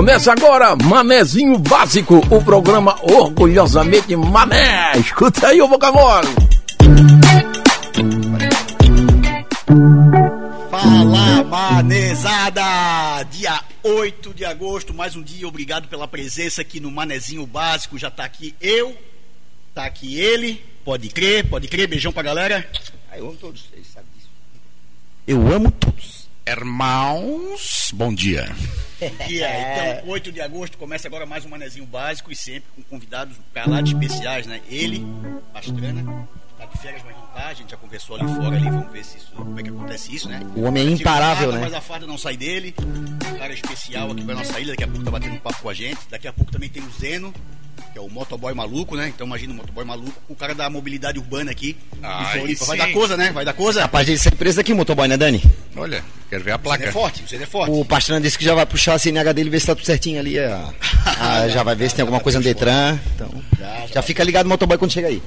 Começa agora Manezinho Básico, o programa orgulhosamente Mané. Escuta aí o Mole. Fala, manezada! Dia 8 de agosto, mais um dia. Obrigado pela presença aqui no Manezinho Básico. Já tá aqui eu, tá aqui ele. Pode crer, pode crer. Beijão pra galera. Eu amo todos, vocês sabem disso. Eu amo todos. Irmãos, bom dia. Dia, então, 8 de agosto, começa agora mais um Manezinho Básico e sempre com convidados de especiais, né? Ele, Pastrana, tá de férias, mas não tá. A gente já conversou ali fora ali, vamos ver se isso, como é que acontece isso, né? O homem é imparável, farda, né? Mas a farda não sai dele. Um cara especial aqui pra nossa ilha, daqui a pouco tá batendo um papo com a gente. Daqui a pouco também tem o Zeno, que é o motoboy maluco, né? Então imagina o motoboy maluco, o cara da mobilidade urbana aqui. Ah, Vai dar coisa, né? Vai dar coisa. Capaz de ele ser preso aqui, motoboy, né, Dani? Olha, quero ver a Você placa. é forte, você é forte. O Pastrana disse que já vai puxar a CNH dele e ver se tá tudo certinho ali. ah. Ah, já vai ver se tem alguma coisa no Detran. Então, Já, já. já fica ligado motoboy quando chega aí.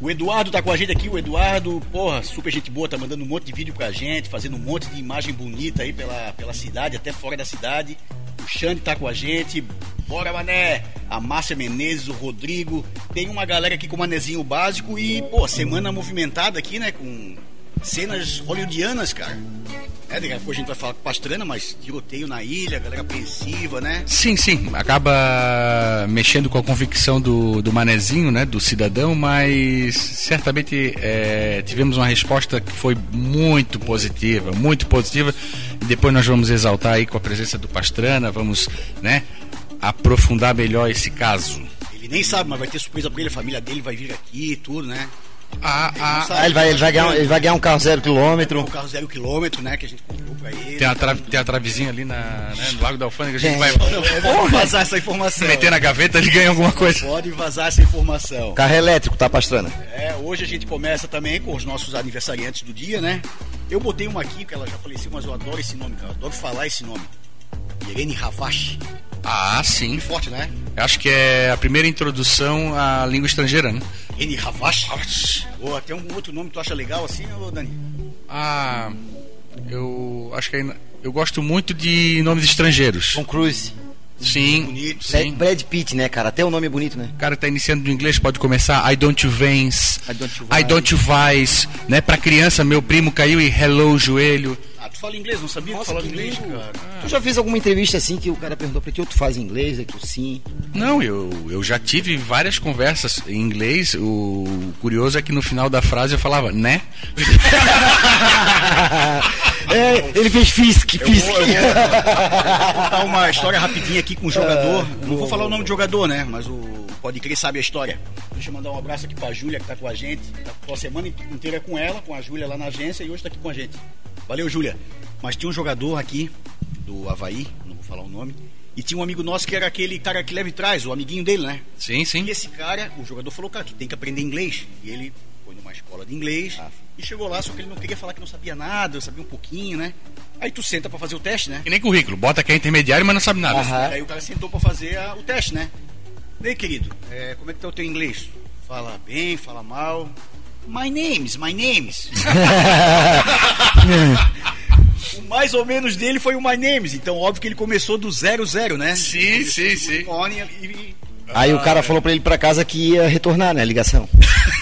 O Eduardo tá com a gente aqui, o Eduardo, porra, super gente boa, tá mandando um monte de vídeo pra gente, fazendo um monte de imagem bonita aí pela, pela cidade, até fora da cidade. O Xande tá com a gente, bora mané! A Márcia Menezes, o Rodrigo, tem uma galera aqui com o manezinho básico e, pô, semana movimentada aqui, né, com cenas hollywoodianas, cara. É, daqui a pouco a gente vai falar com Pastrana, mas tiroteio na ilha, galera apreensiva, né? Sim, sim, acaba mexendo com a convicção do, do manezinho, né, do cidadão, mas certamente é, tivemos uma resposta que foi muito positiva, muito positiva. E depois nós vamos exaltar aí com a presença do Pastrana, vamos, né, aprofundar melhor esse caso. Ele nem sabe, mas vai ter surpresa pra ele, a família dele vai vir aqui e tudo, né? Ah, ah, sabe. Ah, ele vai, ele vai, ganhar, ele vai ganhar um carro zero quilômetro. carro zero quilômetro, né? Que a gente comprou pra ele. tem a, tem a travezinha ali na, né, no Lago da Alfândega, a gente Tem. vai Não, vazar essa informação. meter na gaveta e ganha alguma coisa. Pode vazar essa informação. Carro elétrico, tá, Pastrana? É, hoje a gente começa também com os nossos aniversariantes do dia, né? Eu botei uma aqui, que ela já faleceu, mas eu adoro esse nome, cara. Eu adoro falar esse nome. Irene Ravache. Ah, sim. Bem forte, né? Acho que é a primeira introdução à língua estrangeira, né? Irene Ravache. Ou tem algum outro nome que tu acha legal assim, ô Dani? Ah, eu acho que ainda- eu gosto muito de nomes estrangeiros. Tom Cruise. Sim, Bonito. sim. Brad Pitt, né, cara? Até o nome é bonito, né? O cara tá iniciando do inglês, pode começar I don't you veins, I don't you I don't you vice, né? Pra criança, meu primo caiu e hello joelho. Ah, tu fala inglês, não sabia que tu falava inglês, cara. Tu já fez alguma entrevista assim que o cara perguntou pra ti, ou tu faz inglês, aí tu sim. Não, eu, eu já tive várias conversas em inglês. O curioso é que no final da frase eu falava, né? é, ele fez Fisk, Eu Fisk. vou, eu vou contar uma história rapidinha aqui com o jogador. Ah, não vou falar o nome do jogador, né? Mas o Pode Crer sabe a história. Deixa eu mandar um abraço aqui pra Júlia, que tá com a gente. Tá a semana inteira com ela, com a Júlia lá na agência, e hoje tá aqui com a gente. Valeu, Júlia. Mas tinha um jogador aqui, do Havaí, não vou falar o nome, e tinha um amigo nosso que era aquele cara que leva e traz, o amiguinho dele, né? Sim, sim. E esse cara, o jogador falou, cara, tu tem que aprender inglês. E ele foi numa escola de inglês e chegou lá, só que ele não queria falar que não sabia nada, eu sabia um pouquinho, né? Aí tu senta pra fazer o teste, né? Que nem currículo, bota que é intermediário, mas não sabe nada. Aí o cara sentou pra fazer a- o teste, né? Aí, querido, é, como é que tá o teu inglês? Fala bem, fala mal. My names, my names. o mais ou menos dele foi o my names, então óbvio que ele começou do zero zero, né? Sim, sim, sim. e- Aí o cara falou pra ele ir pra casa que ia retornar, né, a ligação.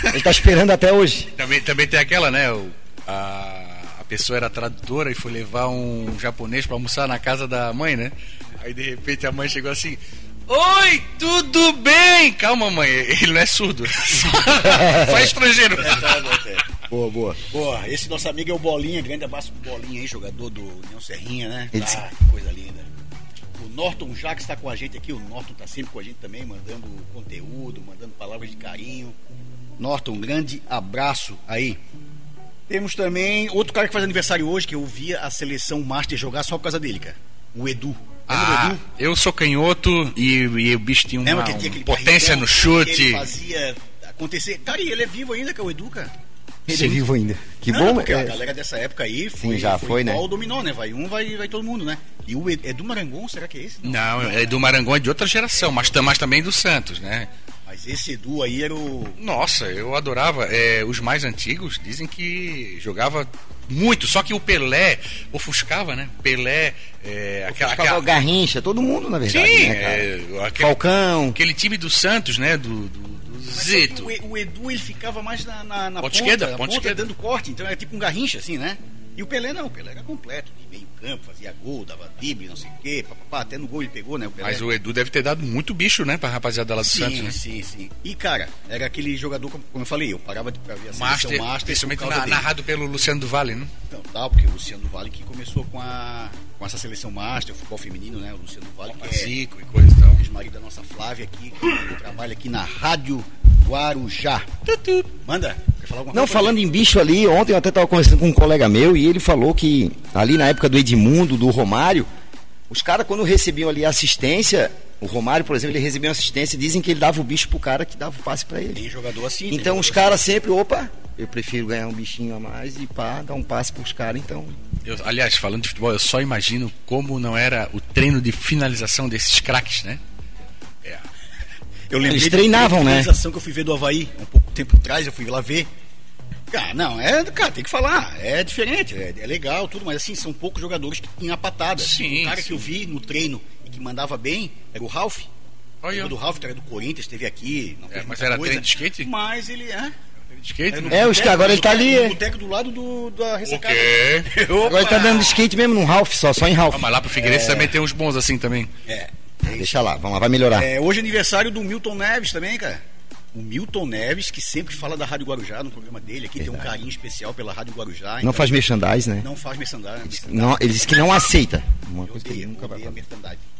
Ele tá esperando até hoje. Também, também tem aquela, né? o- a, a pessoa era tradutora e foi levar um japonês pra almoçar na casa da mãe, né? Aí de repente a mãe chegou assim: Oi, tudo bem? Calma, mãe, ele não é surdo. Só estrangeiro. É, tá, tá, tá. Boa, boa. Boa, esse nosso amigo é o Bolinha, grande abraço pro Bolinha aí, jogador do União Serrinha, né? Ele- Ah, que coisa linda. O Norton Jacques está com a gente aqui, o Norton tá sempre com a gente também, mandando conteúdo, mandando palavras de carinho. Norton, um grande abraço aí. Temos também outro cara que faz aniversário hoje, que eu via a seleção Master jogar só por causa dele, cara. O Edu. Lembra do Ah, Edu? eu sou canhoto e, e o bicho tinha uma, Lembra que tinha aquele potência no que chute. Ele fazia acontecer. Cara, e ele é vivo ainda, que é o Edu, cara. Ele é vivo ainda. Que Não, bom, porque a é. galera dessa época aí foi, já foi, né? igual o dominó, né? Vai um, vai, vai todo mundo, né? E o Ed- Edu Marangon, será que é esse? Não, é do Marangon é de outra geração, mas, mas também do Santos, né? Mas esse Edu aí era o. Nossa, eu adorava. É, os mais antigos dizem que jogava muito, só que o Pelé ofuscava, né? Pelé, é, aquela, aquela- o Garrincha, todo mundo, na verdade. Sim, né, cara? é, aquele, Falcão. aquele time do Santos, né? Do, do, do Mas Zito. o, o Edu ele ficava mais na, na, na Ponta ponta, esquerda, ponta ponta esquerda. dando corte, então era tipo um garrincha assim, né? E o Pelé não, o Pelé era completo, campo, fazia gol, dava drible, não sei o quê, papapá, até no gol ele pegou, né? O. Mas o Edu deve ter dado muito bicho, né? Pra rapaziada lá do sim, Santos, né? sim, sim. E cara, era aquele jogador, como eu falei, eu parava de, pra ver a seleção Master, Master, principalmente na- narrado pelo Luciano do Vale, né? Então, tá, porque o Luciano do Vale que começou com, a, com essa seleção Master, o futebol feminino, né? O Luciano do Vale, que é Zico e coisa e tal. ex-marido da nossa Flávia aqui, que trabalha aqui na Rádio Guarujá. Manda, falar alguma Não, falando em bicho ali, ontem eu até estava conversando com um colega meu e ele falou que ali na época do Edmundo, do Romário, os caras quando recebiam ali assistência, o Romário, por exemplo, ele recebia uma assistência, dizem que ele dava o bicho pro cara que dava o passe pra ele. Tem jogador assim. Então os jogador caras sempre, opa, eu prefiro ganhar um bichinho a mais e pá, dar um passe pros caras, então. Eu, aliás, falando de futebol, eu só imagino como não era o treino de finalização desses craques, né? Eu lembrei Eles de treinavam, uma né? que eu fui ver do Havaí, um pouco tempo atrás, eu fui lá ver. Cara, não, é, cara, tem que falar, é diferente, é, é legal, tudo, mas assim, são poucos jogadores que tinham a patada. Sim, o cara sim. que eu vi no treino e que mandava bem era o Ralph. Olha, O do Ralph, que era do Corinthians, esteve aqui. Não É, mas era coisa, treino de skate? Mas ele é. de skate, né? É, os que agora ele tá ali, No é. boteco do lado do, da ressacada. quê? Agora ele tá dando skate mesmo num Ralph só, só em Ralph. Ah, mas lá pro Figueirense também tem uns bons assim também. É. Deixa lá, vamos lá, vai melhorar. É, hoje é aniversário do Milton Neves também, cara. O Milton Neves, que sempre fala da Rádio Guarujá no programa dele, aqui tem um carinho especial pela Rádio Guarujá. Não então faz merchandise, né? Não faz merchandising. Não, ele disse que não aceita. Uma Eu coisa que ele odeio, nunca vai odeio fazer. merchandising.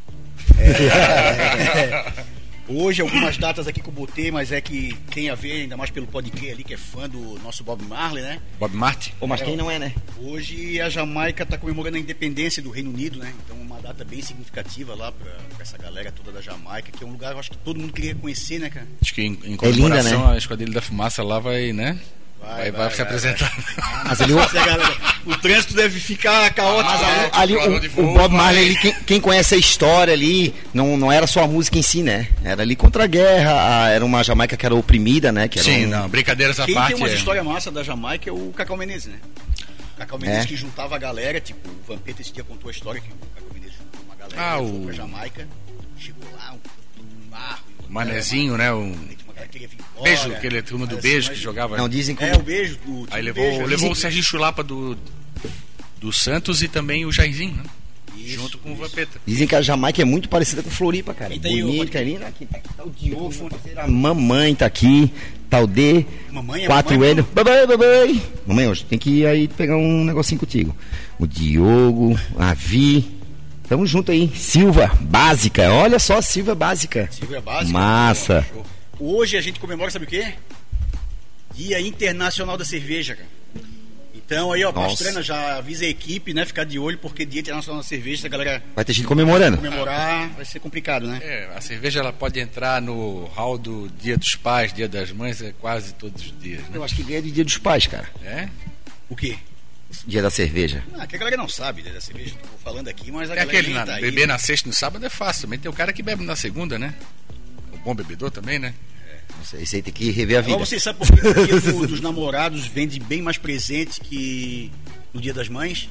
É, hoje algumas datas aqui que eu botei, mas é que quem a vê, ainda mais pelo podcast ali, que é fã do nosso Bob Marley, né? Bob Martin. Pô, mas quem não é, né? Hoje a Jamaica está comemorando a independência do Reino Unido, né? Então uma data bem significativa lá para essa galera toda da Jamaica, que é um lugar eu acho que todo mundo queria conhecer, né, cara? Acho que em, em linda, comemoração né? a Esquadrilha da Fumaça lá vai, né? Vai, vai, se apresentar. Mas galera- o trânsito deve ficar caótico. mas né? ali, ali o, o Bob vai. Marley, ali, quem, quem conhece a história ali, não, não era só a música em si, né? Era ali contra a guerra, a- era uma Jamaica que era oprimida, né? Que era Sim, um- não, brincadeiras à Quem parte. tem umas é- histórias massa da Jamaica é o Cacau Menezes, né? O Cacau Menezes É. que juntava a galera, tipo, o Vampeta esse dia contou a história que o Cacau Menezes juntou uma galera Ah, foi o- pra Jamaica, chegou lá, um, um barro, um Manezinho, né? O queria vir embora, beijo, aquele turma do assim, beijo que jogava. Não, dizem que É, o beijo do Aí levou, beijo, levou o Serginho Chulapa do, do Santos e também o Jairzinho, né? Isso, Junto com o isso. Vampeta. Dizem que a Jamaica é muito parecida com Floripa, cara. O- Bonita ali, né? Aqui tá tá o Diogo, a mamãe tá aqui, tá o D, Mamãe é quatro mamãe? L. Babai, babai. Mamãe, hoje tem que ir aí pegar um negocinho contigo. O Diogo, a Vi. Tamo junto aí. Silva, básica. Olha só, Silva básica. Silvia Básica. Massa. Show. Hoje a gente comemora, sabe o quê? Dia Internacional da Cerveja, cara. Então aí, ó. Pastrana já avisa a equipe, né? Ficar de olho, porque Dia Internacional da Cerveja, a galera Vai ter gente comemorando. comemorar, vai ser complicado, né? É, a cerveja ela pode entrar no hall do Dia dos Pais, Dia das Mães, é quase todos os dias, né? Eu acho que ganha de dia dos pais, cara. É? O quê? Dia da cerveja. Ah, que a galera não sabe né, da cerveja, tô falando aqui, mas a É galera aquele, tá aí, beber né? na sexta e no sábado é fácil, também tem o cara que bebe na segunda, né? Bom bebedor também, né? Isso aí- Isso aí tem que rever a vida. Agora você sabe por que o dia do- dos namorados vende bem mais presente que no Dia das Mães?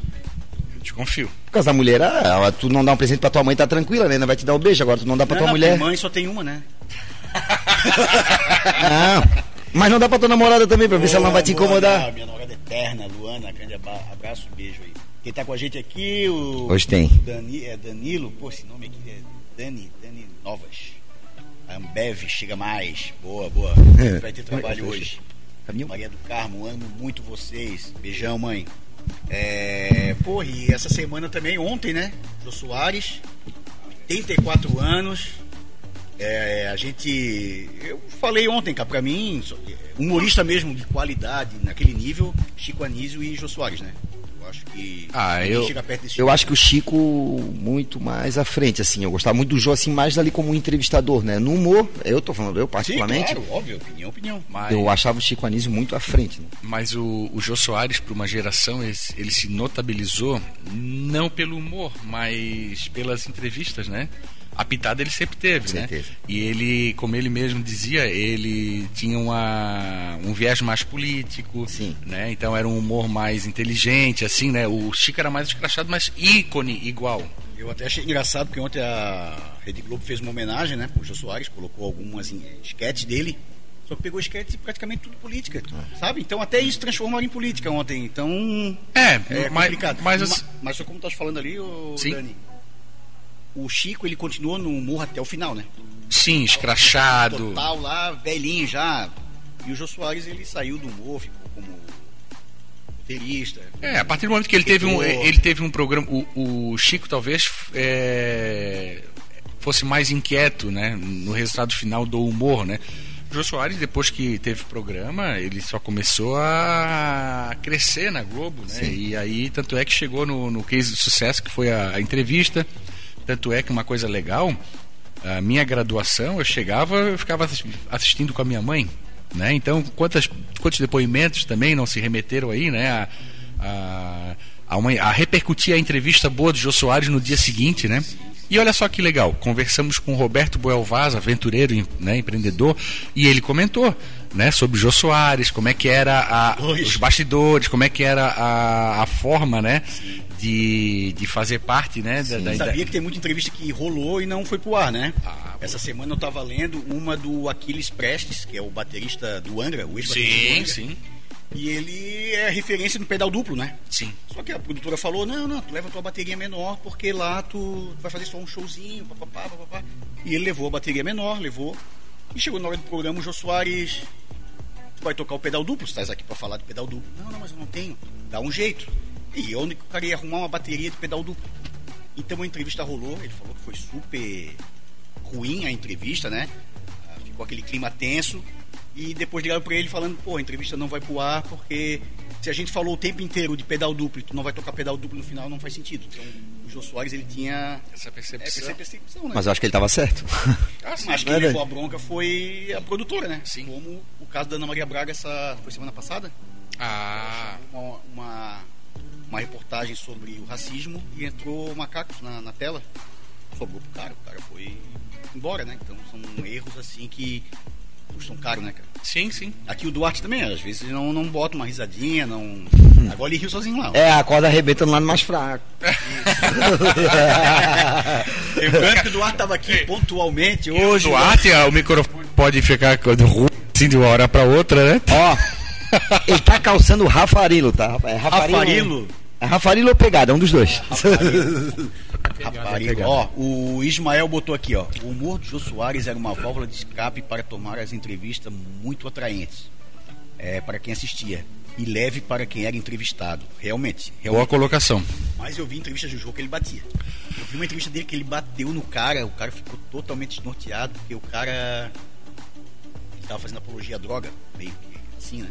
Eu desconfio. Por causa da mulher, ah, tu não dá um presente pra tua mãe, tá tranquila, né? Não vai te dar um beijo, agora tu não dá pra Não, tua não, mulher. porque mãe só tem uma, né? Não. Mas não dá pra tua namorada também, pra ver se ela não vai te incomodar. boa, Minha namorada eterna, Luana, grande abraço, beijo aí. Quem tá com a gente aqui, o Hoje tem. Dani, é Danilo, pô, esse nome aqui é Dani, Dani Novas. Ambev chega mais. Boa, boa. É. Vai ter trabalho hoje. Maria do Carmo, amo muito vocês. Beijão, mãe. É, pô, e essa semana também, ontem, né? Jô Soares, 84 anos. É, a gente. Eu falei ontem, cara, pra mim, humorista mesmo de qualidade, naquele nível, Chico Anísio e Jô Soares, né? Eu acho que. Ah, eu- chega perto desse Eu acho que o Chico muito mais à frente, assim. Eu gostava muito do Jô, assim, mais ali como um entrevistador, né? No humor, eu tô falando, eu Sim, particularmente, claro, óbvio, opinião, opinião. Mas, eu achava o Chico Anísio muito à frente. Né? mas o, o Jô Soares, para uma geração, ele, se- ele se notabilizou não pelo humor, mas pelas entrevistas, né? A pitada ele sempre teve, Com né? certeza. E ele, como ele mesmo dizia, ele tinha uma, um viés mais político, Sim. né? Então era um humor mais inteligente, assim, né? O Chico era mais escrachado, mas ícone igual. Eu até achei engraçado porque ontem a Rede Globo fez uma homenagem, né, pro Jô Soares, colocou algumas esquetes dele, só que pegou esquetes praticamente tudo política, sabe? Então até isso transformaram em política ontem, então É, é mas, complicado. mas Ma- assim, mas só como tu estás falando ali, ô, Sim. Dani, o Chico ele continuou no humor até o final, né? sim, escrachado. Total lá, velhinho já. E o Jô Soares ele saiu do humor, ficou como roteirista. É, a partir do momento que ele teve um, Escritor. ele teve um programa, o, o Chico talvez é, fosse mais inquieto, né, no resultado final do humor, né. O Jô Soares, depois que teve programa, ele só começou a crescer na Globo, né, e aí tanto é que chegou no, no case de sucesso que foi a, a entrevista, tanto é que uma coisa legal, a minha graduação, eu chegava, eu ficava assis- assistindo com a minha mãe, né? Então, quantas, quantos depoimentos também não se remeteram aí, né? A, a, a, uma, a repercutir a entrevista boa do Jô Soares no dia seguinte, né? E olha só que legal, conversamos com o Roberto Boelvaz, aventureiro, né, empreendedor, e ele comentou, né, sobre o Jô Soares, como é que era a, os bastidores, como é que era a, a forma, né, de, de fazer parte, né, da, da, da- Sabia que tem muita entrevista que rolou e não foi pro ar, né? Ah, Essa semana eu tava lendo uma do Aquiles Prestes, que é o baterista do Angra, o ex-baterista do Sim, Angra. sim, E ele é referência no pedal duplo, né? sim. Só que a produtora falou, não, não, tu leva tua bateria menor, porque lá tu, tu vai fazer só um showzinho, papapá, papapá. E ele levou a bateria menor, levou. E chegou na hora do programa, o Jô Soares, tu vai tocar o pedal duplo, estás aqui pra falar de pedal duplo. Não, não, mas eu não tenho. Dá um jeito. E onde que o cara ia arrumar uma bateria de pedal duplo? Então a entrevista rolou, ele falou que foi super ruim a entrevista, né? Ah, Ficou aquele clima tenso. E depois ligaram pra ele falando, pô, a entrevista não vai pro ar porque se a gente falou o tempo inteiro de pedal duplo e tu não vai tocar pedal duplo no final, não faz sentido. Então o Jô Soares ele tinha Essa é, percepção. essa percepção, né? Mas eu acho que ele estava certo. Ah, sim. Mas quem Verdade. levou a bronca foi a produtora, né? Sim. Como o caso da Ana Maria Braga essa foi semana passada. Ah, Uma, uma, uma reportagem sobre o racismo e entrou macacos na, na tela. Sobrou pro cara, o cara foi embora, né? Então são erros assim que custam caro, né, cara? sim, sim. Aqui o Duarte também, às vezes ele não, não bota uma risadinha, não. Agora ele riu sozinho lá. ó. É, a corda arrebenta no lado mais fraco. Lembrando que o Duarte tava aqui pontualmente Hoje, hoje. Duarte, ah, o microfone pode ficar ruim assim de uma hora para outra, né? Ó, ele tá calçando o Rafarilo, tá? É Rafarilo. Rafarilo. É Rafarilo ou pegada, é um dos dois. Rapariga. Ó, o Ismael botou aqui, ó. O humor do Jô Soares era uma válvula de escape para tomar as entrevistas muito atraentes. É, para quem assistia. E leve para quem era entrevistado. Realmente. Boa realmente. colocação. Mas eu vi entrevistas do Jô que ele batia. Eu vi uma entrevista dele que ele bateu no cara, o cara ficou totalmente desnorteado, porque o cara. Ele tava fazendo apologia à droga, meio que assim, né?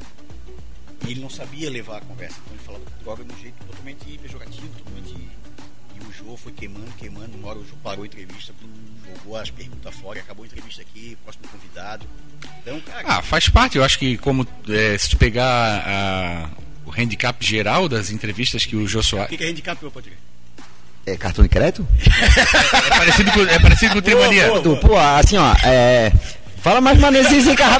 E ele não sabia levar a conversa. Então ele falava de droga de um jeito totalmente pejorativo, totalmente. E o Jô foi queimando, queimando. Uma hora o Jô parou a entrevista, jogou as perguntas fora e acabou a entrevista aqui, próximo convidado. Então, cara. Ah, faz parte. Eu acho que como é, se tu pegar ah, o handicap geral das entrevistas que o Jô o Soares... que que é handicap, meu Patrick? É cartão de crédito? É parecido com, é parecido com o. Du, pô, assim, ó, é. Fala mais manezinho sem carra...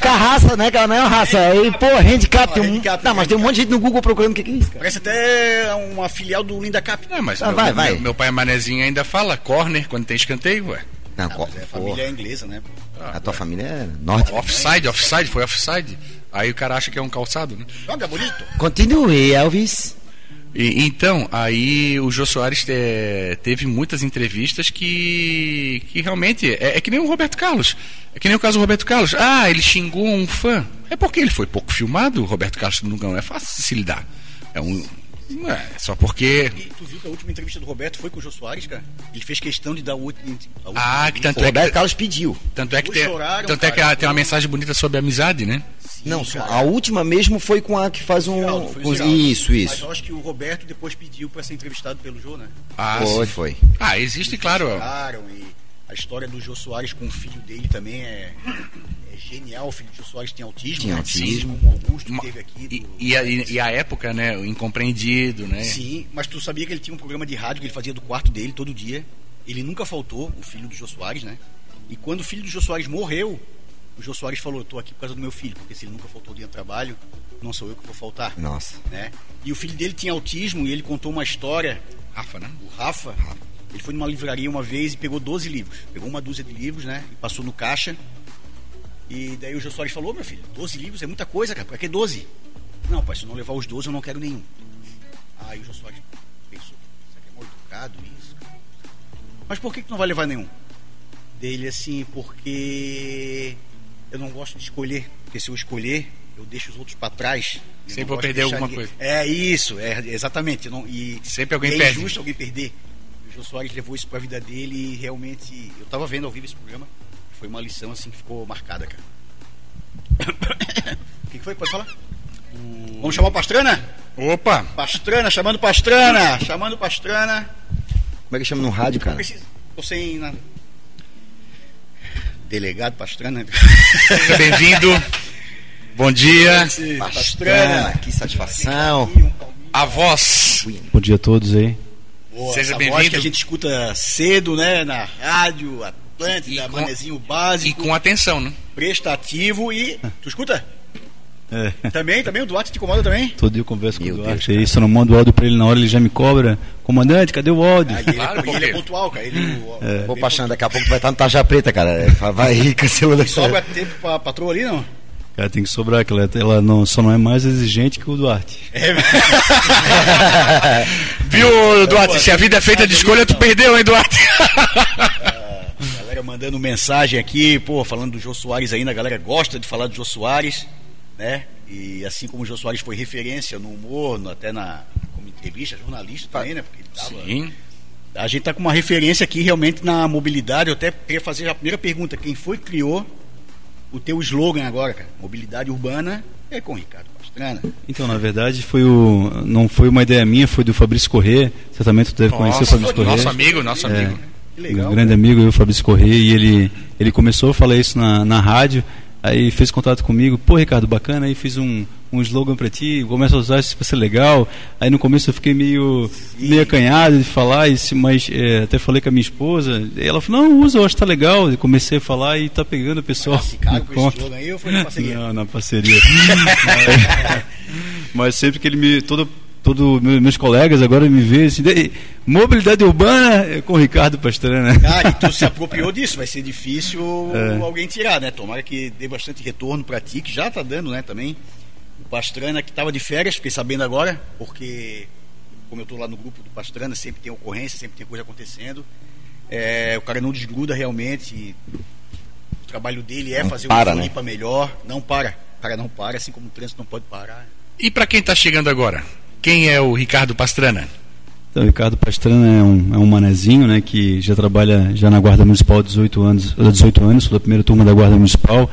carraça, né? Que ela não é uma raça. Aí, pô, handicap. Tem um... Handicap, Não, mas tem um monte de gente no Google procurando o que, que é isso, cara. Parece até uma filial do Linda Cap. É, mas Ah, meu, vai, vai. Meu, meu pai Manezinho ainda fala corner quando tem escanteio, ué. Não, Ah, co- mas é família inglesa, né? a tua família é norte. Offside, offside, foi offside. Aí o cara acha que é um calçado, né? Joga bonito. Continue, Elvis. E, então, aí o Jô Soares te- teve muitas entrevistas que, que realmente é, é que nem o Roberto Carlos. É que nem o caso do Roberto Carlos. Ah, ele xingou um fã. É porque ele foi pouco filmado. O Roberto Carlos não é fácil se lidar. É um. Não é só porque. E tu viu que a última entrevista do Roberto foi com o Jô Soares, cara? Ele fez questão de dar o último. a última Ah, que entrevista. tanto O é Roberto que, Carlos pediu. tanto é que, tem, choraram, tanto é que cara. tem uma mensagem bonita sobre amizade, né? Sim, Não, só- cara. a última mesmo foi com a que faz um. Geraldo, foi o com- Geraldo. isso, Mas isso. eu acho que o Roberto depois pediu pra ser entrevistado pelo Jô, né? Ah, Foi, sim. foi. Ah, existe, claro. E a história do Jô Soares com o filho dele também é, é genial. O filho do Jô Soares tem autismo. Tinha né? autismo. Como Augusto Uma- teve aqui. E, do- e a, e- e a época, né? O incompreendido, né? Sim, mas tu sabia que ele tinha um programa de rádio que ele fazia do quarto dele todo dia. ele nunca faltou, o filho do Jô Soares, né? E quando o filho do Jô Soares morreu, o Jô Soares falou: Eu tô aqui por causa do meu filho, porque se ele nunca faltou dia de trabalho, não sou eu que vou faltar. Nossa. Né? E o filho dele tinha autismo e ele contou uma história. Rafa, né? O Rafa, ele foi numa livraria uma vez e pegou 12 livros. Pegou uma dúzia de livros, né? E passou no caixa. E daí o Jô Soares falou: Meu filho, 12 livros é muita coisa, cara. Pra que 12? Não, pai, se eu não levar os 12, eu não quero nenhum. Aí o Jô Soares pensou: Isso aqui é mal educado, isso. Mas por que, que não vai levar nenhum? Dele assim, porque eu não gosto de escolher. Porque se eu escolher, eu deixo os outros para trás. Sempre vou perder alguma ninguém. coisa. É isso, é exatamente. não- e Sempre alguém é perde. injusto alguém perder. O Jô Soares levou isso pra vida dele e realmente. Eu tava vendo ao vivo esse programa. Foi uma lição assim que ficou marcada, cara. O que, que foi? Pode falar? Vamos chamar o Pastrana? Opa! Pastrana, chamando Pastrana! Chamando Pastrana. Como é que chama no rádio, cara? Preciso. Tô sem nada. Delegado Pastrana. Seja bem-vindo. Bom dia. Pastrana, que satisfação. A voz. Bom dia a todos aí. Boa, Seja bem-vindo. voz que a gente escuta cedo, né? Na rádio, Atlântida, E com- Manezinho E Básico, com atenção, né? prestativo e. Tu escuta? É, Também, também, o Duarte te incomoda também? todo dia eu converso Meu com o Deus, Duarte aí, se eu não mando o áudio pra ele na hora, ele já me cobra. Comandante, cadê o áudio? Ah, e ele, Claro, e ele é porque- pontual, cara. Ele, o- Pô, bem Paixão, daqui a pouco vai estar no Taja Preta, cara. É, Vai cancelando. Sobra tempo pra patroa ali, não? Cara, tem que sobrar, que ela, ela não, só não é mais exigente que o Duarte. É, Viu, Duarte? Se a vida é feita de escolha, tu perdeu, hein, Duarte? galera mandando mensagem aqui, pô, falando do Jô Soares ainda, a galera gosta de falar do Jô Soares, né? E assim como o Jô Soares foi referência no humor, no- até na como entrevista, jornalista também, né? Porque ele tava, Sim. A gente tá com uma referência aqui realmente na mobilidade. Eu até queria fazer a primeira pergunta: quem foi que criou o teu slogan agora, cara? Mobilidade urbana é com o Ricardo Pastrana. Então, na verdade, foi o, não foi uma ideia minha, foi do Fabrício Corrêa. Certamente tu deve conhecer o Nossa, Fabrício Corrêa. nosso amigo, nosso É. amigo. Que um legal. grande amigo, eu, Fabrício Corrêa, e ele, ele começou a falar isso na, na rádio, aí fez contato comigo, pô Ricardo, bacana, aí fiz um, um slogan pra ti, começa a usar isso vai ser legal. Aí no começo eu fiquei meio, meio acanhado de falar, isso, mas é, até falei com a minha esposa, ela falou, não, usa, eu acho que tá legal. E comecei a falar e tá pegando o pessoal. Esse cara com esse slogan aí, eu fui na parceria. Não, na parceria. mas, mas sempre que ele me. Todo, todo meu- meus colegas agora me veem assim, "Daí, mobilidade urbana é com o Ricardo Pastrana. Cara, e tu se apropriou disso, vai ser difícil É. alguém tirar, né? Tomara que dê bastante retorno pra ti, que já tá dando, né, também. O Pastrana que tava de férias, fiquei sabendo agora, porque como eu tô lá no grupo do Pastrana, sempre tem ocorrência, sempre tem coisa acontecendo. É, o cara não desgruda realmente. e O trabalho dele é Não fazer para, o né? Floripa melhor. Não para. O cara não para, assim como o trânsito não pode parar. E pra quem tá chegando agora? Quem é o Ricardo Pastrana? Então, o Ricardo Pastrana é um, é um manezinho, né, que já trabalha já na Guarda Municipal há 18 anos, há 18 anos, sou da primeira turma da Guarda Municipal,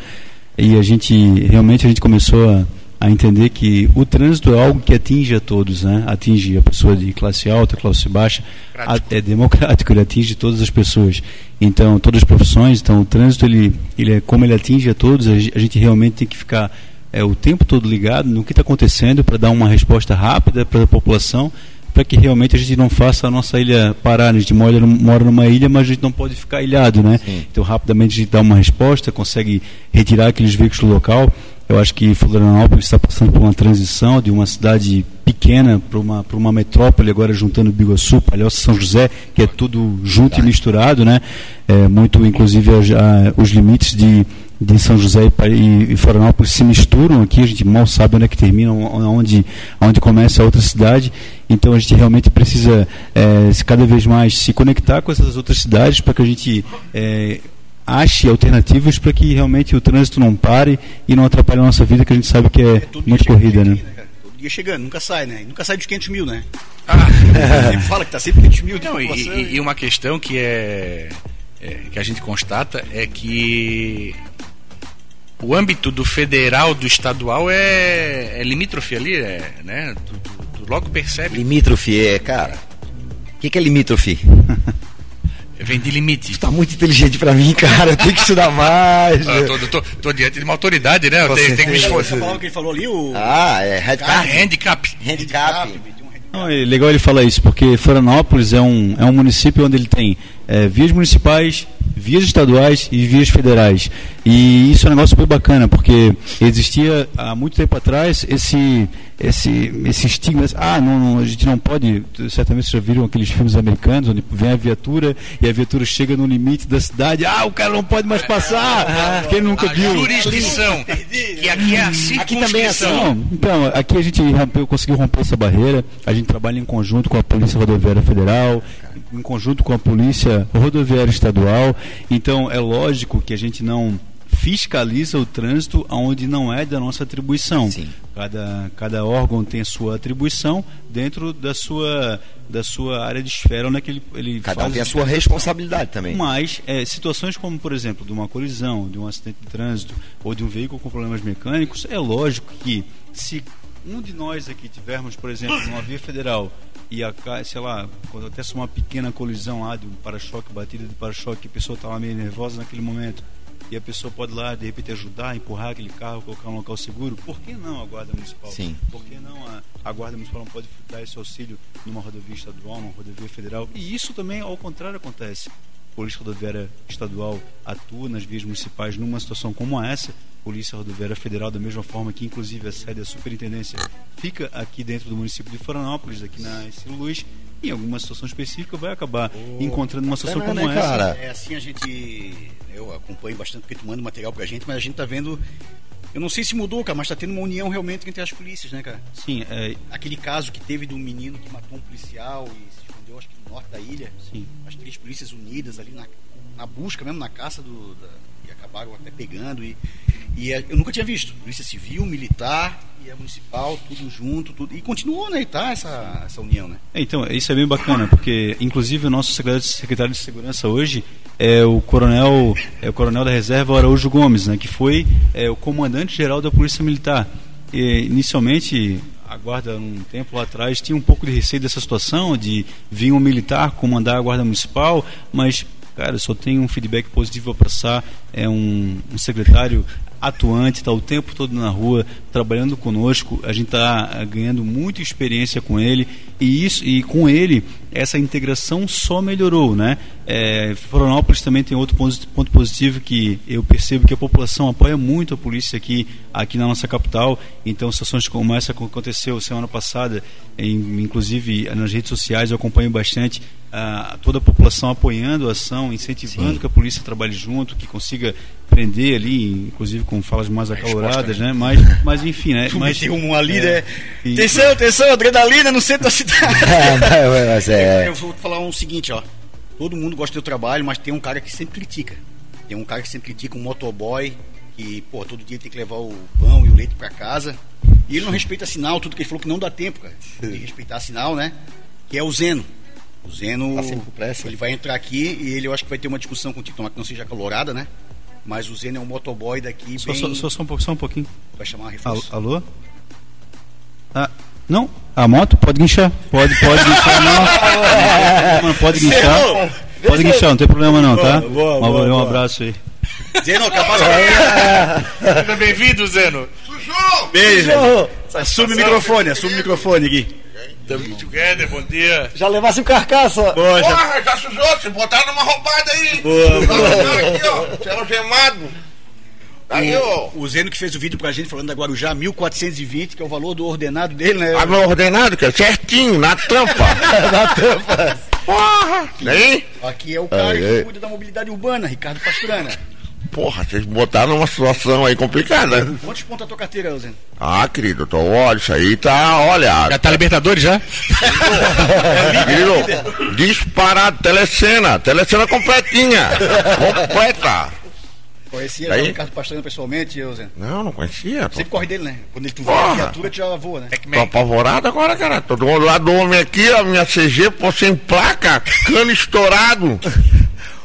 e a gente, realmente a gente começou a, a entender que o trânsito é algo que atinge a todos, né, atinge a pessoa de classe alta, classe baixa, a, é democrático, ele atinge todas as pessoas, então, todas as profissões, então o trânsito, ele, ele é, como ele atinge a todos, a, a gente realmente tem que ficar é, o tempo todo ligado no que está acontecendo para dar uma resposta rápida para a população, para que realmente a gente não faça a nossa ilha parar. A gente mora, mora numa ilha, mas a gente não pode ficar ilhado, né? Então, rapidamente a gente dá uma resposta, consegue retirar aqueles veículos do local. Eu acho que Florianópolis está passando por uma transição de uma cidade pequena para uma, para uma metrópole, agora juntando Biguaçu, Palhoça, São José, que é tudo junto e misturado, né? É, muito, inclusive, as- a- os limites de, de São José e, e, Florianópolis se misturam aqui, a gente mal sabe onde é que termina, onde, onde começa a outra cidade. Então a gente realmente precisa se cada vez mais se conectar com essas outras cidades para que a gente eh, ache alternativas para que realmente o trânsito não pare e não atrapalhe a nossa vida, que a gente sabe que é, todo muito dia chegando corrida, aqui, né? Todo dia chegando, nunca sai, né? E Nunca sai dos 500 mil, né? Ah, Sempre fala que tá sempre 500 mil de não, e, população. e- e uma questão que é, é, que a gente constata é que o âmbito do federal, do estadual é, é limítrofe ali, é, né? Tu, tu- tu logo percebe, Limítrofe, é, cara. O que, que é limítrofe? vem de limite. Tá muito inteligente pra mim, cara. Eu tenho que estudar mais. Eu tô, tô- tô diante de uma autoridade, né? Eu tenho, tenho que me esforçar. Essa palavra que ele falou ali, o Ah, é Ah, handicap. handicap. Handicap. handicap. Não, é legal ele falar isso, porque Florianópolis é um, é um município onde ele tem é, vias municipais, vias estaduais e vias federais. E isso é um negócio super bacana, porque existia há muito tempo atrás esse, esse, esse estigma, ah, não, não, a gente não pode, certamente vocês já viram aqueles filmes americanos, onde vem a viatura e a viatura chega no limite da cidade, ah, o cara não pode mais passar, ah, quem nunca a viu? jurisdição. que aqui é a Aqui também é assim. Não, então, aqui a gente rompeu, conseguiu romper essa barreira. A gente trabalha em conjunto com a Polícia Rodoviária Federal, em conjunto com a Polícia Rodoviária Estadual. Então, é lógico que a gente não fiscaliza o trânsito onde não é da nossa atribuição. Sim. Cada, cada órgão tem a sua atribuição dentro da sua, da sua área de esfera onde é ele, ele Cada um tem a sua responsabilidade também. mas é, situações como, por exemplo, de uma colisão, de um acidente de trânsito ou de um veículo com problemas mecânicos, é lógico que se um de nós aqui tivermos, por exemplo, numa via federal e a, sei lá, quando acontece uma pequena colisão lá de um para-choque, batida de para-choque, a pessoa está lá meio nervosa naquele momento e a pessoa pode lá de repente ajudar, empurrar aquele carro, colocar um local seguro, por que não a guarda municipal? Sim. Por que não a, a guarda municipal não pode dar esse auxílio numa rodovia estadual, numa rodovia federal? E isso também ao contrário acontece. Polícia Rodoviária Estadual atua nas vias municipais numa situação como essa. Polícia Rodoviária Federal, da mesma forma que, inclusive, a sede da superintendência fica aqui dentro do município de Florianópolis, aqui na Estilo Luz, e em alguma situação específica vai acabar encontrando uma situação como né, essa. cara? É assim a gente. Eu acompanho bastante porque tu manda material pra gente, mas a gente tá vendo. Eu não sei se mudou, cara, mas tá tendo uma união realmente entre as polícias, né, cara? Sim, é, Aquele caso que teve de um menino que matou um policial e escondeu, acho que no norte da ilha. sim. As três polícias unidas ali na, na busca mesmo, na caça do. Da, e acabaram até pegando. E, e é- eu nunca tinha visto. Polícia Civil, Militar e a Municipal, tudo junto, tudo. E continuou, né? E tá essa, essa união, né? É, Então, isso é bem bacana, porque inclusive o nosso secretário de, secretário de segurança hoje é o coronel, é o coronel da reserva Araújo Gomes, né, que foi é, o comandante geral da Polícia Militar. E, inicialmente, a guarda, um tempo atrás, tinha um pouco de receio dessa situação, de vir um militar comandar a guarda municipal, mas, cara, só tenho um feedback positivo para passar. É um, um secretário atuante, está o tempo todo na rua, trabalhando conosco. A gente está ganhando muita experiência com ele e isso e com ele essa integração só melhorou, né? É, Florianópolis também tem outro ponto, ponto positivo que eu percebo que a população apoia muito a polícia aqui aqui na nossa capital. Então situações como essa que aconteceu semana passada, em, inclusive nas redes sociais eu acompanho bastante ah, toda a população apoiando a ação, incentivando Sim. que a polícia trabalhe junto, que consiga prender ali, inclusive com falas mais acaloradas, né? Mas, mas enfim, né? Mas, meteu um ali, é, né? e- Atenção, atenção, adrenalina no centro da cidade. É, mas é, Eu vou te falar um seguinte, ó. Todo mundo gosta do teu trabalho, mas tem um cara que sempre critica. Tem um cara que sempre critica, um motoboy, que, pô, todo dia tem que levar o pão e o leite pra casa. E ele não respeita sinal, tudo que ele falou que não dá tempo, cara. De respeitar sinal, né? Que é o Zeno. O Zeno, Tá sempre com pressa. ele vai entrar aqui e ele eu acho que vai ter uma discussão contigo, tomara que não seja calorada, né? Mas o Zeno é um motoboy daqui, Só, bem... só, só, só um, só um pouquinho. Vai chamar uma Alô? reforço. alô? Ah, não? A moto pode guinchar. Pode, pode guinchar, não. Não, pode guinchar. Pode guinchar, não tem problema não, tá? Boa, boa, boa, um boa. abraço aí. Zeno, capaz Seja bem-vindo, Zeno. Beijo. Assume o microfone, assume o microfone aqui. Tamo together, bom dia. Já levasse o carcaça. Boa, já- Porra, já sujou, se botaram numa roubada aí. Boa, Tá boa. aqui, ó, você é algemado. Aí, ó, O Zeno que fez o vídeo pra gente falando da Guarujá, 1420, que é o valor do ordenado dele, né? a meu ordenado, que é certinho, na tampa. na tampa. Porra, hein? Aqui é o cara Aí, que aí. cuida da mobilidade urbana, Ricardo Pasturana. Porra, vocês botaram numa situação aí complicada. Quantos pontos a tua carteira, Zeno? Ah, querido, tô, olha, isso aí tá, olha, Já tá Libertadores já? querido, disparado, telecena, telecena completinha, completa. Conhecia Aí? já o Ricardo Pasturana pessoalmente, eu, Zeno. Não, não conhecia, tô, Sempre corre dele, né? Quando ele tu vê Porra. a viatura, tu já voa, né? tô apavorado agora, cara, tô do lado do homem aqui, a minha CG, pô, sem placa, cano estourado,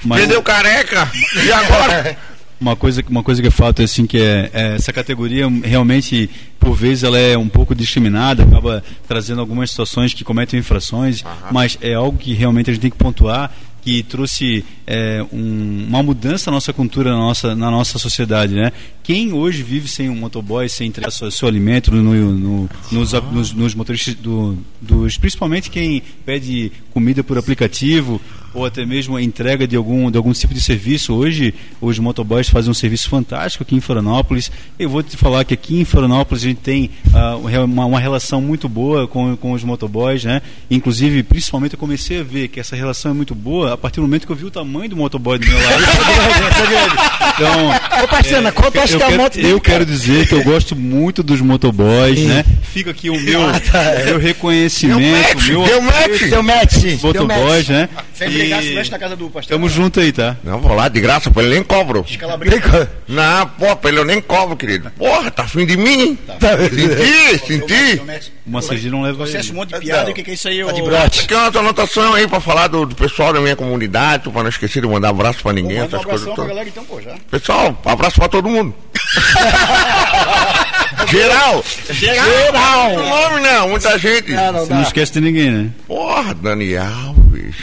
Mas pneu careca, e agora? uma coisa, uma coisa que é fato assim que é, é, essa categoria realmente por vezes ela é um pouco discriminada, acaba trazendo algumas situações que cometem infrações, mas é algo que realmente a gente tem que pontuar que que trouxe é, um, uma mudança na nossa cultura, na nossa, na nossa sociedade, né? Quem hoje vive sem um motoboy, sem entregar seu, seu alimento no, no, nos, nos, nos motoristas, do, dos, principalmente quem pede comida por aplicativo ou até mesmo a entrega de algum, de algum tipo de serviço. Hoje, os motoboys fazem um serviço fantástico aqui em Florianópolis. Eu vou te falar que aqui em Florianópolis a gente tem uh, uma, uma, relação muito boa com, com os motoboys, né? Inclusive, principalmente, eu comecei a ver que essa relação é muito boa a partir do momento que eu vi o tamanho do motoboy do meu lado. então, Ô, Pastana, é, quanto acho que é a moto Eu quero dizer que eu gosto muito dos motoboys, né? Fica aqui o meu, ah, tá. meu reconhecimento, meu, meu match, meu match, motoboys, né? Sempre e... na casa do pastor. Tamo junto aí, tá? Não, vou lá de graça, pra ele nem cobro. Não, pô, pra ele eu nem cobro, querido. Porra, tá afim de mim? Tá. Senti, senti. O massageiro não leva Você um monte de piada, o que, que é isso aí? Tá de brote. Aqui é uma anotação aí pra falar do, do, pessoal da minha comunidade, pra não esquecer de mandar abraço pra ninguém, essas coisas todas. Galera, então, pô, já. Pessoal, abraço pra todo mundo. Geral! Geral! Geral! Não nome não, muita gente. Não, não, não esquece de ninguém, né? Porra, Daniel,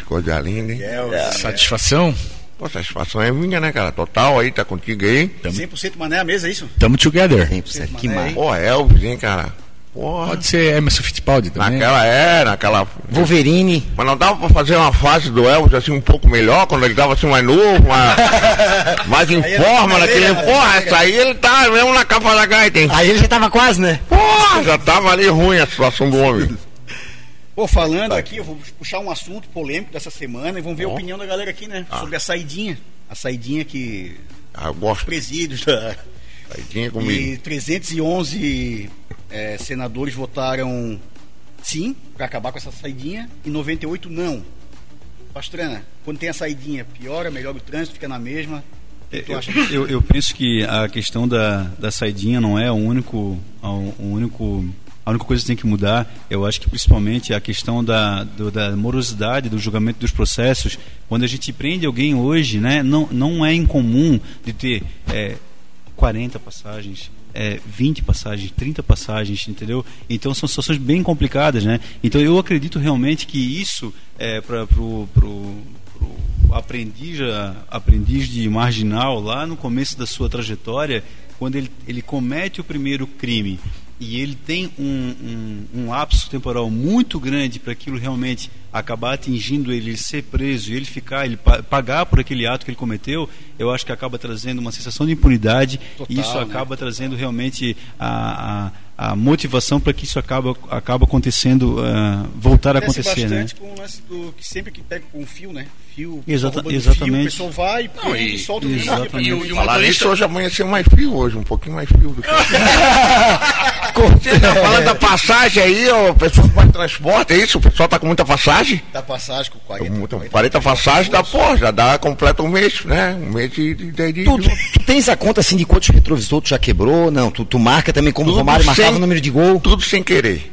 coisa linda, hein? É, satisfação? Pô, satisfação é minha, né, cara? Total aí, tá contigo aí. Tamo... 100% mané a mesa, é isso? Tamo together. 100% que mais. Pô, Elvis, hein, cara? Porra. Pode ser Emerson Fittipaldi também. Naquela era, naquela. Wolverine. Mas não dava pra fazer uma fase do Elvis assim um pouco melhor, quando ele tava assim mais novo, mais, mais em forma, naquele. Porra, essa aí ele tá mesmo na capa da gaita, hein? Aí ele já tava quase, né? Porra, já tava ali ruim a situação do homem. Pô, falando aqui, eu vou puxar um assunto polêmico dessa semana e vamos ver a opinião da galera aqui, né? Ah. Sobre a saidinha. A saidinha que. Ah, eu gosto. Presídios da. Saidinha comigo. E 311 é, senadores votaram sim para acabar com essa saidinha e 98 não. Pastrana, quando tem a saidinha, piora, melhora o trânsito, fica na mesma. Eu, eu, eu, penso que a questão da, da saidinha não é o único, o único a única coisa que tem que mudar, eu acho que principalmente a questão da, do, da morosidade do julgamento dos processos. Quando a gente prende alguém hoje, né, não, não é incomum de ter é, 40 passagens, é, 20 passagens, 30 passagens, entendeu? Então são situações bem complicadas, né? Então eu acredito realmente que isso é para pro, pro, pro aprendiz, aprendiz de marginal lá no começo da sua trajetória, quando ele, ele comete o primeiro crime e ele tem um, um, um lapso temporal muito grande para aquilo realmente acabar atingindo ele, ele ser preso e ele ficar, ele pagar por aquele ato que ele cometeu, eu acho que acaba trazendo uma sensação de impunidade Total, e isso né? acaba trazendo realmente a, a, a motivação para que isso acaba, acaba acontecendo, uh, voltar a acontecer. Né? com o lance do que sempre que pega com um fio, né? Fio, Exata, exatamente. Fio, o pessoal vai Não, e, e solta o fio. E, o, e o Falar isso hoje amanheceu mais fio hoje, um pouquinho mais fio do que. Você tá falando da passagem aí, o pessoal faz transporte, é isso? O pessoal tá com muita passagem? Da passagem com 40. Muita, 40, 40 passagem dá, pô, já dá completo um mês, né? Um mês de. de, de, de tu, tu, tu, tens a conta assim de quantos retrovisores tu já quebrou? Não, tu, tu marca também como o Romário marcava o número de gol? Tudo sem querer.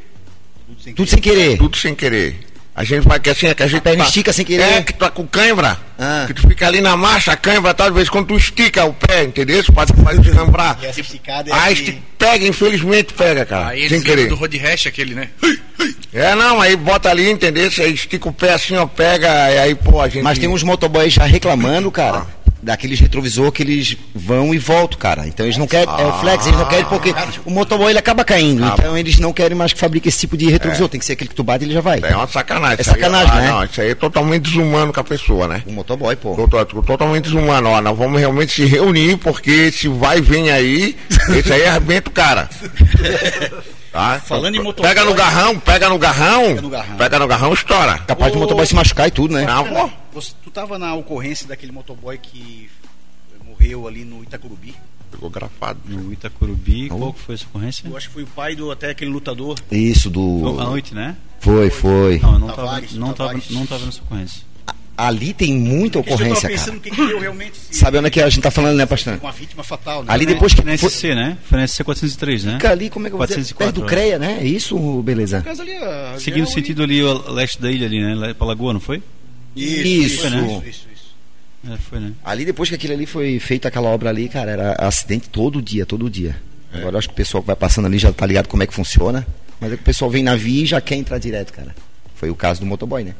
Tudo sem, tudo sem querer. Tudo sem querer. A gente vai que assim, é que a gente. A perna tá, estica sem querer. É, que tu tá com cãibra. Ah. Que tu fica ali na marcha, a cãibra, tal, de vez quando tu estica o pé, entendeu? Pode fazer lembrar. E essa esticada é. Aí que... pega, infelizmente pega, cara. Aí sem querer. do road rash aquele, né? É, não, aí bota ali, entendeu? Aí estica o pé assim, ó, pega, e aí, pô, a gente. Mas tem uns motoboys já reclamando, cara. Ah daqueles retrovisor que eles vão e voltam, cara. Então eles não querem, é o flex, eles não querem porque o motoboy ele acaba caindo. Ah, então eles não querem mais que fabrique esse tipo de retrovisor. É. Tem que ser aquele que tu bate e ele já vai. É uma sacanagem. É sacanagem, aí, né? Não, isso aí é totalmente desumano com a pessoa, né? O motoboy, pô. Totalmente desumano. Ó, nós vamos realmente se reunir porque se vai e vem aí, esse aí arrebenta o cara. Tá? Falando em motoboy. Pega no garrão, pega no garrão. Pega no garrão, pega no garrão estoura. Capaz Ô, de motoboy se machucar e tudo, né? Não. Você, tu tava na ocorrência daquele motoboy que morreu ali no Itacurubi. Ficou grafado. No Itacurubi, oh. qual foi essa ocorrência? Eu acho que foi o pai do até aquele lutador. Isso, do. Foi à noite, né? Foi, foi. Não, não Tavares, tava, não, Tavares. tava, não tava nessa ocorrência. Ali tem muita ocorrência, cara. Que que realmente, Sabe onde é que a gente tá falando, né, pastor? Uma vítima fatal, né? Ali depois que. Na SC, né? Foi na SC 403, né? Fica ali, como é que eu vou dizer? Perto do CREA, né? É isso, beleza? Ali, Seguindo o sentido ali, o leste da ilha ali, né? Pra Lagoa, não foi? Isso, isso, isso, né? isso. É, foi, né? Ali depois que aquilo ali foi feito aquela obra ali, cara, era acidente todo dia, todo dia. É. Agora acho que o pessoal que vai passando ali já tá ligado como é que funciona. Mas é que o pessoal vem na via e já quer entrar direto, cara. Foi o caso do motoboy, né?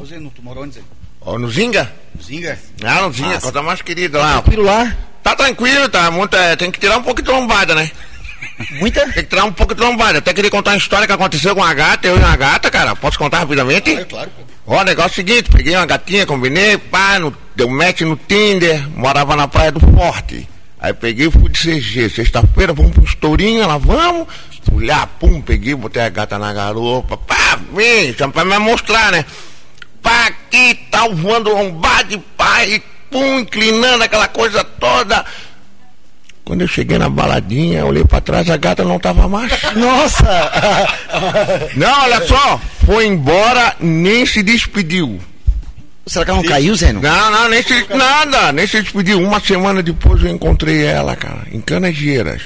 Ó, Zeno, tu morou onde, Zeno? Ó, no Zinga? Zinga? Não, no Zinga, conta mais querida lá. Tranquilo lá? Tá tranquilo, tá? Muito, é, tem que tirar um pouco de trombada, né? Muita? Tem que tirar um pouco de trombada. Até queria contar uma história que aconteceu com uma gata, eu e uma gata, cara. Posso contar rapidamente? Claro, claro, pô. Ó, o negócio é o seguinte, peguei uma gatinha, combinei, pá, no, deu match no Tinder, morava na Praia do Forte. Aí peguei e fui de CG, sexta-feira, vamos pro estourinho, ela vamos. Fui lá, pum, peguei, botei a gata na garupa, pá, vem, pra me mostrar, né? Aqui, tal, voando lombade, pá, e pum, inclinando aquela coisa toda. Quando eu cheguei na baladinha, olhei pra trás, a gata não tava mais. Nossa! Não, olha só, foi embora, nem se despediu. Será que ela não caiu, Zeno? Não, não, nem se, nada, nem se despediu. Uma semana depois eu encontrei ela, cara, em Canageiras.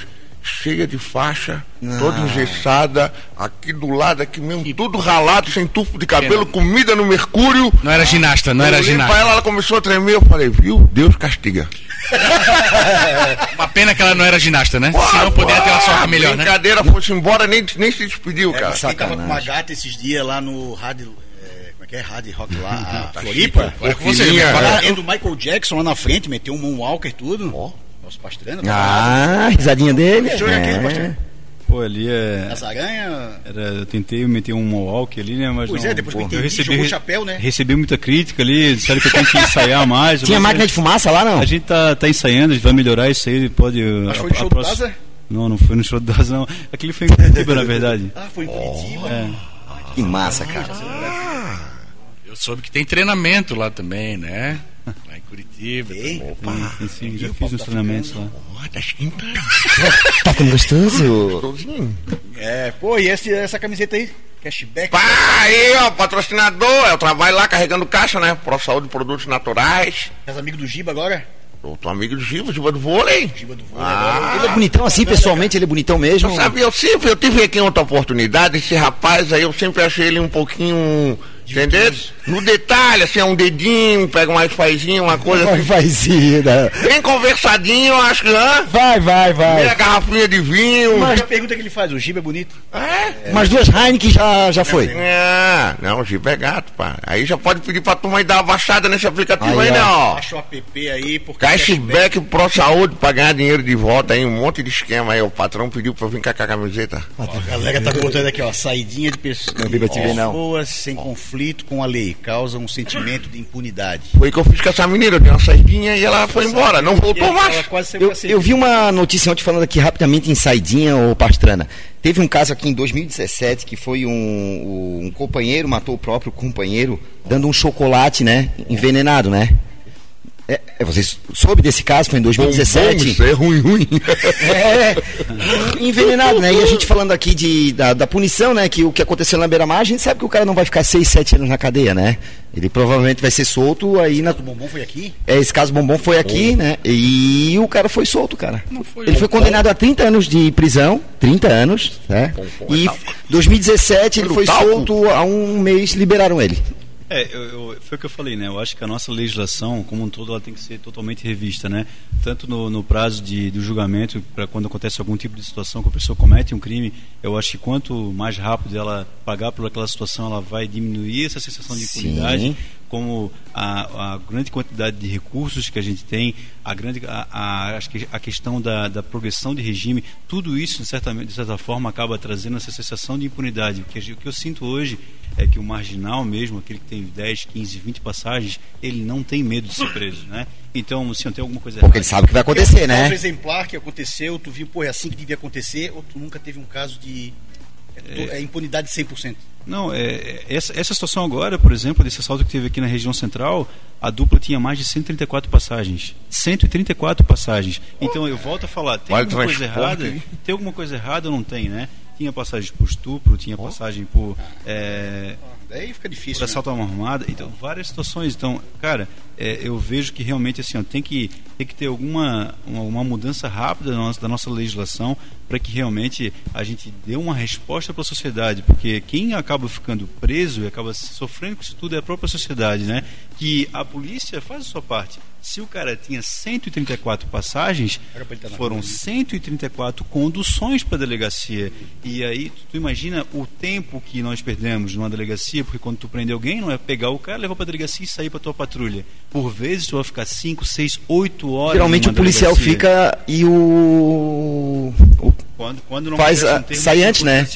Cheia de faixa, toda engessada, aqui do lado, aqui mesmo, tudo ralado, sem tufo de cabelo, comida no mercúrio. Não era ginasta, não Eu era ginasta. pra ela, ela começou a tremer, eu falei, viu, Deus castiga. Uma pena que ela não era ginasta, né? Senão poderia ter uma sorte melhor, né? Brincadeira, fosse embora, nem, nem se despediu, É, cara. quem tava com uma gata esses dias lá no rádio. é, como é que é? Hard Rock lá, a Floripa. Olha com você, meu é. Tendo o Michael Jackson lá na frente, meteu um Moonwalker e tudo. Nosso pastrano. Ah, risadinha dele. Show é aquele? Pô, ali é. As aranhas. Era, eu tentei meter um walk ali, né? Mas Pois não, é, depois que eu entendi, jogou o chapéu, né? Recebi muita crítica ali, disseram que eu tenho que ensaiar mais. Tinha mas máquina de fumaça lá, não? A gente tá, tá ensaiando, a gente vai melhorar isso aí, pode. Mas foi no show do próxima- Daza? Não, não foi no show do Daza, não. Aquele foi em Curitiba, na verdade. Ah, foi em Curitiba. É. Que massa, cara. Eu soube que tem treinamento lá também, né? Curitiba. Ei, Sim, sim, sim, já fiz uns treinamentos lá. Ó, tá esquentando. Tá tão gostoso. É, pô, e esse, essa camiseta aí? Cashback? Pá, aí, ó, patrocinador. Eu trabalho lá carregando caixa, né? Pro Saúde Produtos Naturais. És amigo do Giba agora? Eu tô amigo do Giba, Giba do vôlei. Giba do vôlei Ah. Ele é bonitão assim, pessoalmente, ele é bonitão mesmo. Eu sabia, eu sempre, eu tive aqui outra oportunidade, esse rapaz aí, eu sempre achei ele um pouquinho, entendeu? No detalhe, assim, um dedinho, pega uma faizinha, uma coisa Vai, assim, sim, né? bem conversadinho, eu acho que, hã? Vai, vai, vai. Meia garrafinha de vinho. Mas a pergunta que ele faz, o Giba é bonito? É? Umas duas Heineken já, já foi. É, não, o Giba é gato, pá. Aí já pode pedir pra turma aí dar uma baixada nesse aplicativo Aí, aí, né, ó. ó. Baixa o app aí, porque Cashback Pro Saúde pra ganhar dinheiro de volta aí, um monte de esquema aí. O patrão pediu pra eu vir cá com a camiseta. A galera tá botando aqui, ó, saidinha de pessoas. Não não. Pessoas sem conflito com a lei, causa um sentimento de impunidade. Foi o que eu fiz com essa menina, eu dei uma saidinha e ela foi embora, não voltou mais. Eu, eu vi uma notícia ontem falando aqui rapidamente em Saidinha ou Pastrana. Teve um caso aqui em 2017 que foi um, um companheiro matou o próprio companheiro dando um chocolate, né? Envenenado, né? É, é, você soube desse caso? Foi em Bom, 2017. isso é ruim, ruim. É, envenenado, né? E a gente falando aqui de, da, da punição, né? Que o que aconteceu na beira-mar, a gente sabe que o cara não vai ficar 6, 7 anos na cadeia, né? Ele provavelmente vai ser solto aí na. O bombom foi aqui? É, esse caso Bombom foi aqui, né? E o cara foi solto, cara. foi Ele foi condenado a 30 anos de prisão, 30 anos, né? Bombom é E talco. 2017 ele Pelo foi talco? solto, há um mês liberaram ele. É, eu, eu- foi o que eu falei, né? Eu acho que a nossa legislação, como um todo, ela tem que ser totalmente revista, né? Tanto no, no prazo de, do julgamento, para quando acontece algum tipo de situação que a pessoa comete um crime, eu acho que quanto mais rápido ela pagar por aquela situação, ela vai diminuir essa sensação de Sim. Como a, a grande quantidade de recursos que a gente tem, a grande a, a, acho que a questão da, da progressão de regime, tudo isso, de certa, de certa forma, acaba trazendo essa sensação de impunidade. O que, o que eu sinto hoje é que o marginal mesmo, aquele que tem 10, 15, 20 passagens, ele não tem medo de ser preso, né? Então, se não tem alguma coisa Porque errada... ele sabe o que vai acontecer, Caso né? exemplar que aconteceu, tu viu, pô, é assim que devia acontecer, ou tu nunca teve um caso de. É, é impunidade 100%. Não, é, é, essa, essa situação agora, por exemplo, desse assalto que teve aqui na região central, a dupla tinha mais de 134 passagens. 134 passagens. Então eu volto a falar, tem alguma coisa errada? Tem alguma coisa errada ou não tem, né? Tinha passagem por estupro, tinha passagem por, é, Daí fica por difícil. Né? assalto a uma armada, então várias situações. Então, cara, é, eu vejo que realmente assim, ó, tem que tem que ter alguma uma, uma mudança rápida da nossa, da nossa legislação para que realmente a gente dê uma resposta para a sociedade, porque quem acaba ficando preso e acaba sofrendo com isso tudo é a própria sociedade, né? Que a polícia faz a sua parte. Se o cara tinha 134 passagens, foram 134 conduções para a delegacia. E aí, tu, tu, imagina o tempo que nós perdemos numa delegacia, porque quando tu prende alguém, não é pegar o cara, levar para a delegacia e sair para tua patrulha. Por vezes, tu vai ficar 5, 6, 8 horas. Geralmente o policial delegacia. fica e o. o quando, quando não faz a, sai antes, né?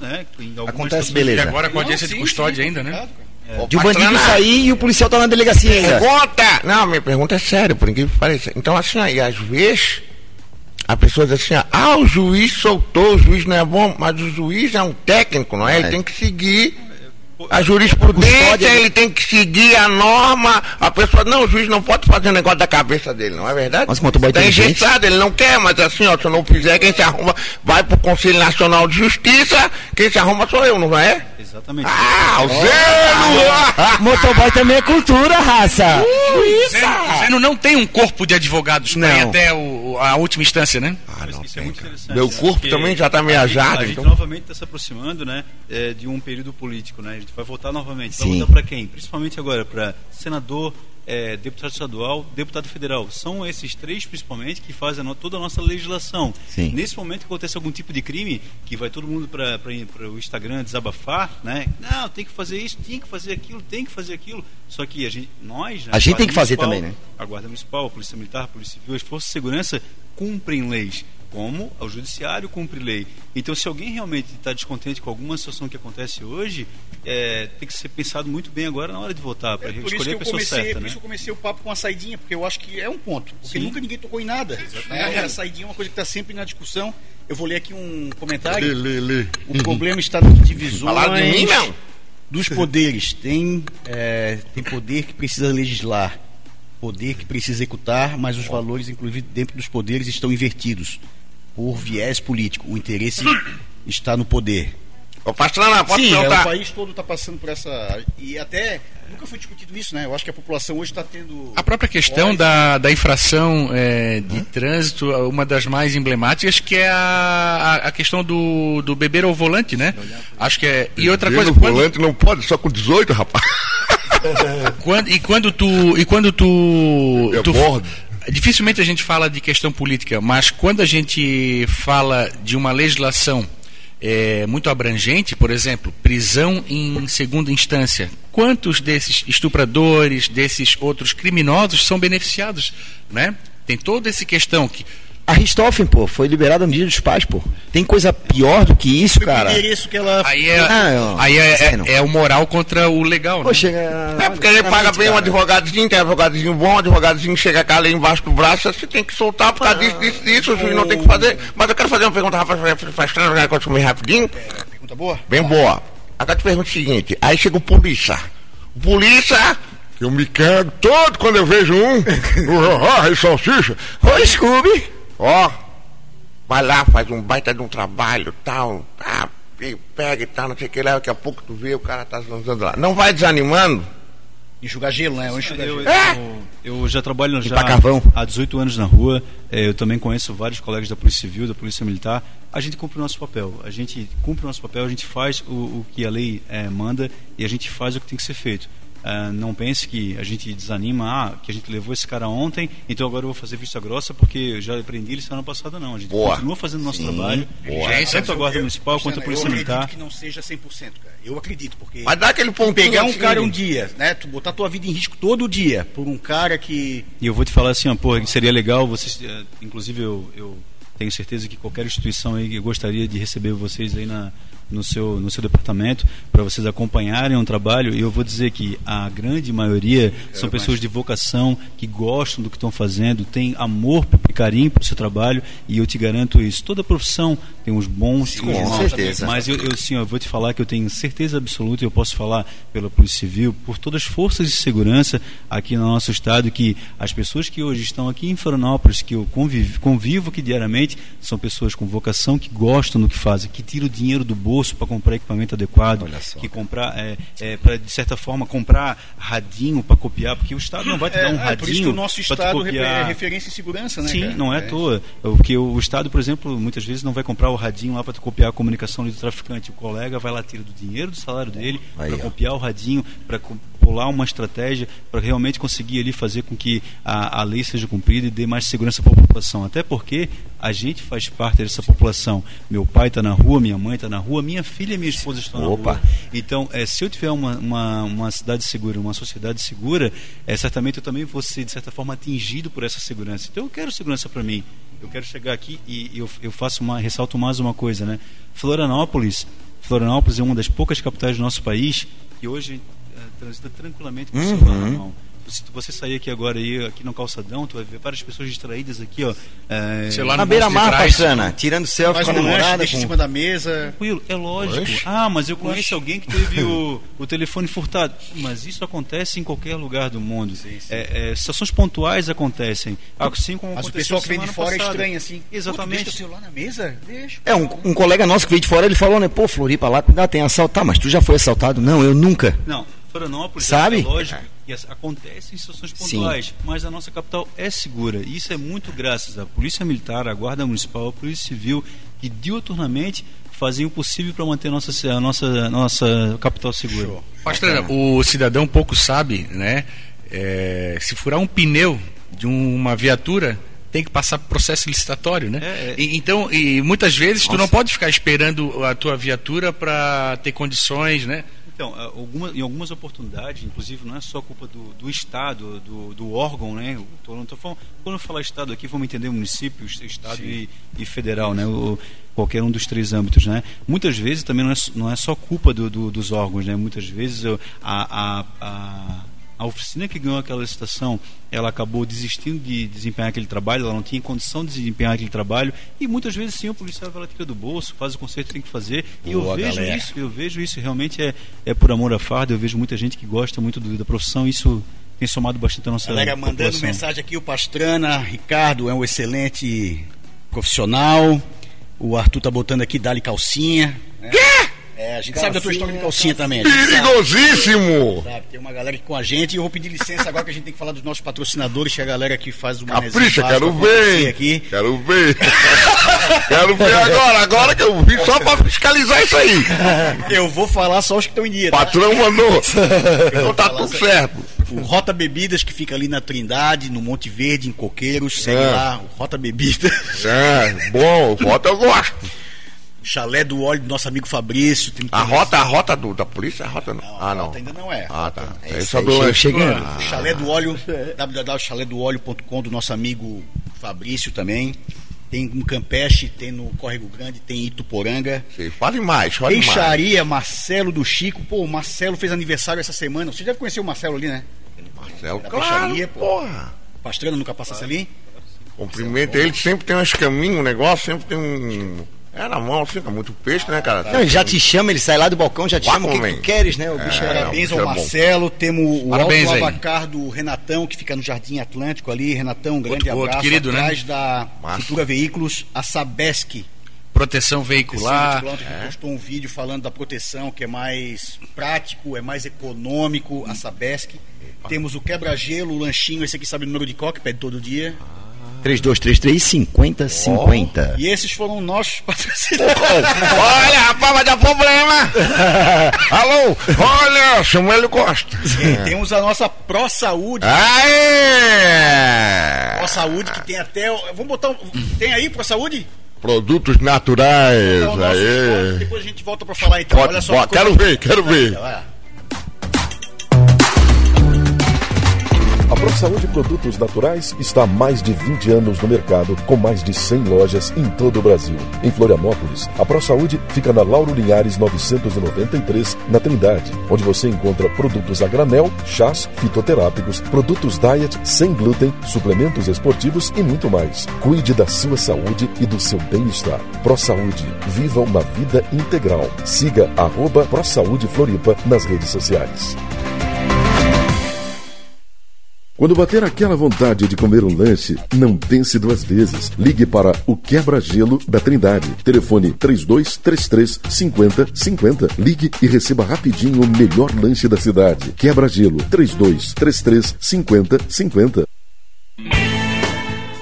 né? Acontece, beleza. E agora com a audiência de custódia ainda, né? É. De o bandido sair e o policial tá na delegacia ainda. Pergunta! Não, minha pergunta é séria, por incrível que pareça. Então, assim, aí, às vezes, a pessoa diz assim, ah, o juiz soltou, o juiz não é bom, mas o juiz é um técnico, não é? Ele é. tem que seguir a jurisprudência, ele tem que seguir a norma. A pessoa, não, o juiz não pode fazer um negócio da cabeça dele, não é verdade? Mas motoboy Está engessado, ele não quer, mas assim, ó, se eu não fizer, quem se arruma vai pro Conselho Nacional de Justiça, quem se arruma sou eu, não é? Exatamente. Ah, o Zeno! motoboy também é cultura, raça. Uh, Zeno não tem um corpo de advogados não. até o, a última instância, né? Ah, não, isso é muito interessante. Meu corpo também já está meajado. A gente, então. a gente novamente está se aproximando né, é, de um período político. Né? A gente vai votar novamente. Vai votar para quem? Principalmente agora para senador, é, deputado estadual, deputado federal. São esses três, principalmente, que fazem a toda a nossa legislação. Sim. Nesse momento que acontece algum tipo de crime, que vai todo mundo para o Instagram desabafar, né? Não, tem que fazer isso, tem que fazer aquilo, tem que fazer aquilo. Só que a gente, nós, né, a gente tem que fazer também, né? A Guarda Municipal, a Polícia Militar, a Polícia Civil, as Forças de Segurança cumprem leis como o judiciário cumpre lei. Então, se alguém realmente está descontente com alguma situação que acontece hoje, é, tem que ser pensado muito bem agora na hora de votar, para é, escolher a pessoa comecei, certa. Por né? isso eu comecei o papo com a saidinha, porque eu acho que é um ponto. Porque Sim. nunca ninguém tocou em nada. É, a saidinha é uma coisa que está sempre na discussão. Eu vou ler aqui um comentário. Lê, lê, lê. O problema está nas divisões. Falar de mim, não. Dos poderes. Tem, é, tem poder que precisa legislar, poder que precisa executar, mas os valores, inclusive dentro dos poderes, estão invertidos por viés político. O interesse está no poder. Ô, Pastrana, pode Sim, é, o país todo está passando por essa. E até nunca foi discutido isso, né? Eu acho que a população hoje está tendo. A própria questão da, da infração é, de Hã? trânsito, uma das mais emblemáticas, que é a, a questão do, do beber ao volante, né? Acho que é. E outra coisa. Ao quando... volante não pode, só com 18, rapaz. quando, e quando tu. E quando tu. É tu bordo dificilmente a gente fala de questão política, mas quando a gente fala de uma legislação é, muito abrangente, por exemplo, prisão em segunda instância, quantos desses estupradores, desses outros criminosos são beneficiados, né? Tem toda essa questão que a Richthofen, pô, foi liberada a medida dos pais, pô. Tem coisa pior do que isso, cara? Isso que ela... Aí, é, ah, aí é, é, é, o moral contra o legal, né? Poxa, é, é porque ele paga bem um advogadozinho, tem um advogadozinho bom, um advogadozinho chega com a lei embaixo do braço, você tem que soltar por causa ah, disso, disso, disso, o juiz não tem que fazer. Mas eu quero fazer uma pergunta, Rafa, faz três negócio meio rapidinho. É, pergunta boa? Bem boa. Agora te pergunto o seguinte, aí chega o polícia. O polícia eu me cago todo quando eu vejo um. Ah, salsicha. Ô, Scooby. Ó, vai lá, faz um baita de um trabalho, tal, ah, pega e tal, não sei o que lá, daqui a pouco tu vê o cara tá andando lá. Não vai desanimando? Enxugar gelo, né? Enxugar eu, eu, eu, já trabalho já há 18 anos na rua, é, eu também conheço vários colegas da Polícia Civil, da Polícia Militar. A gente cumpre o nosso papel, a gente cumpre o nosso papel, a gente faz o, o que a lei é, manda e a gente faz o que tem que ser feito. Uh, não pense que a gente desanima, ah, que a gente levou esse cara ontem, então agora eu vou fazer vista grossa porque eu já aprendi ele semana passada, não. A gente Boa. continua fazendo o nosso Sim. trabalho, Boa. tanto a Guarda Municipal quanto a Polícia Militar. Eu acredito que não seja 100%, cara. Eu acredito, porque... Mas dá aquele ponto Pegar um cara um dia, né? Tu botar tua vida em risco todo dia por um cara que... E eu vou te falar assim, ó, pô, seria legal, vocês, eh, inclusive eu, eu tenho certeza que qualquer instituição aí gostaria de receber vocês aí na no seu, no seu departamento para vocês acompanharem um trabalho e eu vou dizer que a grande maioria são pessoas de vocação que gostam do que estão fazendo, têm amor e carinho para o seu trabalho e eu te garanto isso. Toda profissão tem uns bons e uns maus. Certeza. Mas eu, eu, sim, eu vou te falar que eu tenho certeza absoluta, eu posso falar pela Polícia Civil, por todas as forças de segurança aqui no nosso estado, que as pessoas que hoje estão aqui em Florianópolis, que eu convivo, convivo aqui diariamente, são pessoas com vocação, que gostam do que fazem, que tiram o dinheiro do bolso bolso para comprar equipamento adequado, que comprar, é, é, para de certa forma comprar radinho para copiar, porque o Estado não vai te dar um É, é, por isso que radinho o nosso Estado é copiar. referência em segurança, né? Sim, cara? não é à toa. Porque o Estado, por exemplo, muitas vezes não vai comprar o radinho lá para copiar a comunicação do traficante. O colega vai lá, tira do dinheiro do salário dele para copiar o radinho, para pular uma estratégia, para realmente conseguir ali fazer com que a, a lei seja cumprida e dê mais segurança para a população. Até porque a gente faz parte dessa população. Meu pai está na rua, minha mãe está na rua, minha filha e minha esposa estão na Opa. rua. Então, eh, se eu tiver uma, uma, uma cidade segura, uma sociedade segura, eh, certamente eu também vou ser, de certa forma, atingido por essa segurança. Então, eu quero segurança para mim. Eu quero chegar aqui e eu, eu faço uma, ressalto mais uma coisa, né? Florianópolis, Florianópolis é uma das poucas capitais do nosso país que hoje transita tranquilamente com o celular na mão. Se você sair aqui agora aí, aqui no calçadão, tu vai ver várias pessoas distraídas aqui, ó. Celular Na beira-mar. Pastrana, tirando selfie com a lanche, namorada. deixa em com- cima da mesa. Tranquilo, é lógico. Oxe. Ah, mas eu conheço alguém que teve o, o telefone furtado. Mas isso acontece em qualquer lugar do mundo. É, é, situações pontuais acontecem. Assim como Mas o pessoal que vem de fora é passada. estranho assim. Exatamente. deixa o celular na mesa? Deixa. É, um, um colega nosso que veio de fora, ele falou, né? Pô, Floripa lá, cuidado, tem assalto. Tá, mas tu já foi assaltado? Não, eu nunca. Não, Florianópolis Sabe? é lógico acontece em situações pontuais, mas a nossa capital é segura. E isso é muito graças à Polícia Militar, à Guarda Municipal, à Polícia Civil, que diuturnamente fazem o possível para manter a nossa, a nossa, a nossa capital segura. Pastrana, o cidadão pouco sabe, né? É, se furar um pneu de uma viatura, tem que passar por processo licitatório, né? É, é. E- então, e muitas vezes tu não pode ficar esperando a tua viatura para ter condições, né? Então, a- alguma- em algumas oportunidades, inclusive, não é só culpa do, do Estado, do, do órgão, né? Eu tô- tô falando- quando eu falar Estado aqui, vamos entender município, est- Estado e, e federal, né? O- qualquer um dos três âmbitos, né? Muitas vezes também não é, não é só culpa do- do- dos órgãos, né? Muitas vezes a, a, a, a oficina que ganhou aquela licitação, ela acabou desistindo de desempenhar aquele trabalho, ela não tinha condição de desempenhar aquele trabalho e muitas vezes sim o policial vai lá tira do bolso, faz o conserto que tem que fazer e eu Boa, vejo galera. isso, eu vejo isso realmente é, é por amor à farda, eu vejo muita gente que gosta muito do- da profissão, isso tem somado bastante a nossa Galera mandando população. mensagem aqui, o Pastrana, Ricardo é um excelente profissional. O Arthur tá botando aqui, dá-lhe calcinha. né? É, a gente sabe da tua história de calcinha também. Sabe, Perigosíssimo! sabe. Tem uma galera aqui com a gente e eu vou pedir licença agora que a gente tem que falar dos nossos patrocinadores, que é a galera que faz o Capricha, quero ver! aqui. Quero ver! quero ver agora, agora que eu vim só pra fiscalizar isso aí! Eu vou falar só os que estão em dia, O tá? patrão mandou! Então tá tudo isso. certo! O Rota Bebidas, que fica ali na Trindade, no Monte Verde, em Coqueiros. Segue É. lá, o Rota Bebidas. É, bom, rota eu gosto. Chalé do óleo do nosso amigo Fabrício. A rota, a rota do, da polícia é a rota não. Não, ah, a não. rota ainda não é. Ah, tá. É É isso aí, chegando. Ah, O Chalé do Óleo, www.chalédoóleo.com do nosso amigo Fabrício também. Tem no Campeche, tem no Córrego Grande, tem em Ituporanga. sim, Fale mais, fale mais. Peixaria Marcelo do Chico. Pô, o Marcelo fez aniversário essa semana. Você deve conhecer o Marcelo ali, né? Marcelo, Da claro, peixaria, pô. porra. Pastrana nunca passasse ali? Cumprimenta ele, sempre tem umas caminhos, um negócio, sempre tem um. É na mão, fica muito peixe, né, cara? Não, ele já te chama, ele sai lá do balcão, já te chama o que, tu queres, né? O bicho é, Parabéns ao é. Marcelo. Temos o Parabéns Alto aí. Lavacar do Renatão, que fica no Jardim Atlântico ali. Renatão, um grande Outro- outro abraço. querido, né? atrás da Massa. Futura Veículos, a Sabesc. Proteção veicular. Esse que postou um vídeo falando da proteção, que é mais prático, é mais econômico, a Sabesc. Temos o quebra-gelo, o lanchinho, esse aqui sabe o número de coque, pede todo dia. 3233 5050. E esses foram nossos patrocinadores. Olha, rapaz, vai dar problema! Alô, olha, Samuel Costa. E temos a nossa Pro Saúde. Aê! Pro Saúde que tem até. o- Vamos botar. um- Tem aí Pro Saúde? Produtos naturais, Então, aí. depois a gente volta pra falar então. Bota, Olha só. bota, quero ver, quero ver. Vai lá. A ProSaúde Produtos Naturais está há mais de 20 anos no mercado, com mais de 100 lojas em todo o Brasil. Em Florianópolis, a ProSaúde fica na Lauro Linhares 993, na Trindade, onde você encontra produtos a granel, chás fitoterápicos, produtos diet sem glúten, suplementos esportivos e muito mais. Cuide da sua saúde e do seu bem-estar. ProSaúde, viva uma vida integral. Siga arroba ProSaúde Floripa nas redes sociais. Quando bater aquela vontade de comer um lanche, não pense duas vezes. Ligue para o Quebra-Gelo da Trindade. Telefone 3233 5050. Ligue e receba rapidinho o melhor lanche da cidade. Quebra-Gelo 3233 5050.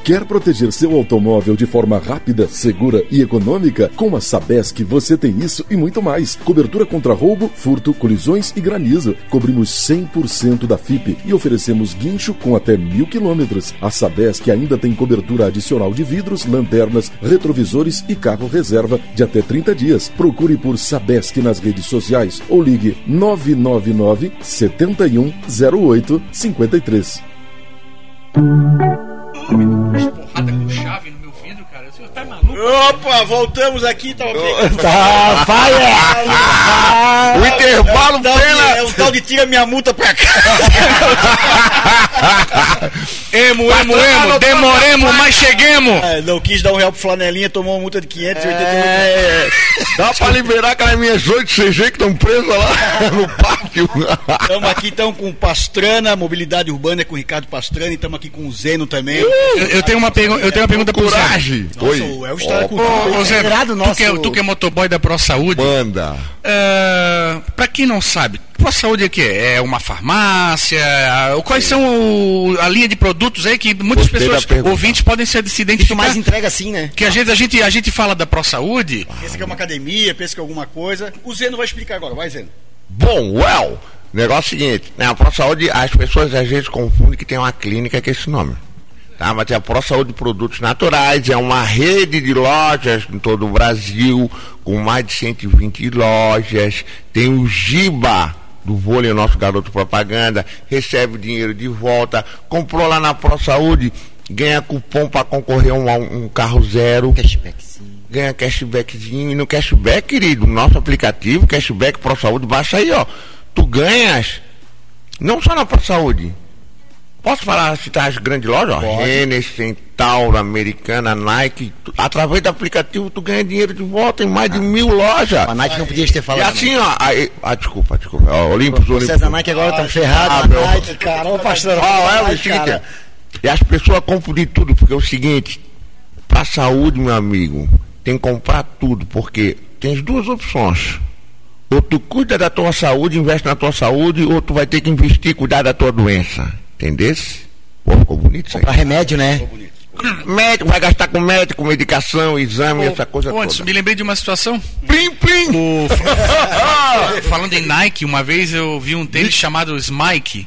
Quer proteger seu automóvel de forma rápida, segura e econômica? Com a Sabesc você tem isso e muito mais. Cobertura contra roubo, furto, colisões e granizo. Cobrimos 100% da FIP e oferecemos guincho com até mil quilômetros. A Sabesc ainda tem cobertura adicional de vidros, lanternas, retrovisores e carro reserva de até 30 dias. Procure por Sabesc nas redes sociais ou ligue 999 7108 53 porrada com chave no Opa, voltamos aqui. Tava pegando. Tá, fire! O intervalo é, um tal de, pela. é um tal de tira minha multa pra cá. Emo, emo, emo, demoremos, mas cheguemos. É, não quis dar um real pro flanelinha, tomou uma multa de 588. É, dá pra liberar aquelas minhas oito CG que estão presas lá no pátio. Estamos aqui então com o Pastrana, Mobilidade Urbana é com o Ricardo Pastrana e estamos aqui com o Zeno também. Eu, eu tenho uma, pergu eu tenho uma pergunta pro. Coragem. Nossa, Oi. o El está com Ô, ô, Zé, tu, nosso- que é, tu que é motoboy da Pro Saúde, Manda. é, pra quem não sabe, Pro Saúde é o quê? É uma farmácia? Ah, Quais são o- a linha de produtos aí que muitas Gostei pessoas, ouvintes, podem se, se identificar? mais entrega assim, né? Que às vezes a gente, a gente fala da Pro Saúde, Pensa que é uma academia, pensa que é alguma coisa. O Zeno vai explicar agora, vai Zeno. Bom, well, negócio é o seguinte, né, a ProSaúde, as pessoas às vezes confundem que tem uma clínica com esse nome. Tá? Mas é a ProSaúde Produtos Naturais, é uma rede de lojas em todo o Brasil, com mais de 120 lojas, tem o Giba do vôlei, nosso garoto propaganda, recebe dinheiro de volta, comprou lá na ProSaúde, ganha cupom para concorrer a um, um carro zero Cashback, sim. ganha cashbackzinho. E no cashback, querido, nosso aplicativo, Cashback Pro Saúde, baixa aí, ó. Tu ganhas, não só na Pro Saúde. Posso falar, citar as grandes lojas? Renner, Centauro, Americana, Nike. Através do aplicativo, tu ganha dinheiro de volta em mais de mil lojas. A Nike não podia ter E falado. assim, ó. Aí, ah, desculpa, desculpa. Ó, Olympus, Olympus. Vocês da Nike agora estão Ah, ferrados. meu. a Nike, cara. Ô, pastor. Ó, é o seguinte, cara. e as pessoas confundem tudo, porque é o seguinte, pra saúde, meu amigo, tem que comprar tudo, porque tem as duas opções. Ou tu cuida da tua saúde, investe na tua saúde, ou tu vai ter que investir e cuidar da tua doença. Entendesse? Pô, ficou bonito isso aí. Pra remédio, né? Médico, vai gastar com médico, medicação, exame, essa coisa Ô, antes, toda. me lembrei de uma situação. Plim, plim! O- Falando em Nike, uma vez eu vi um tênis chamado Smike.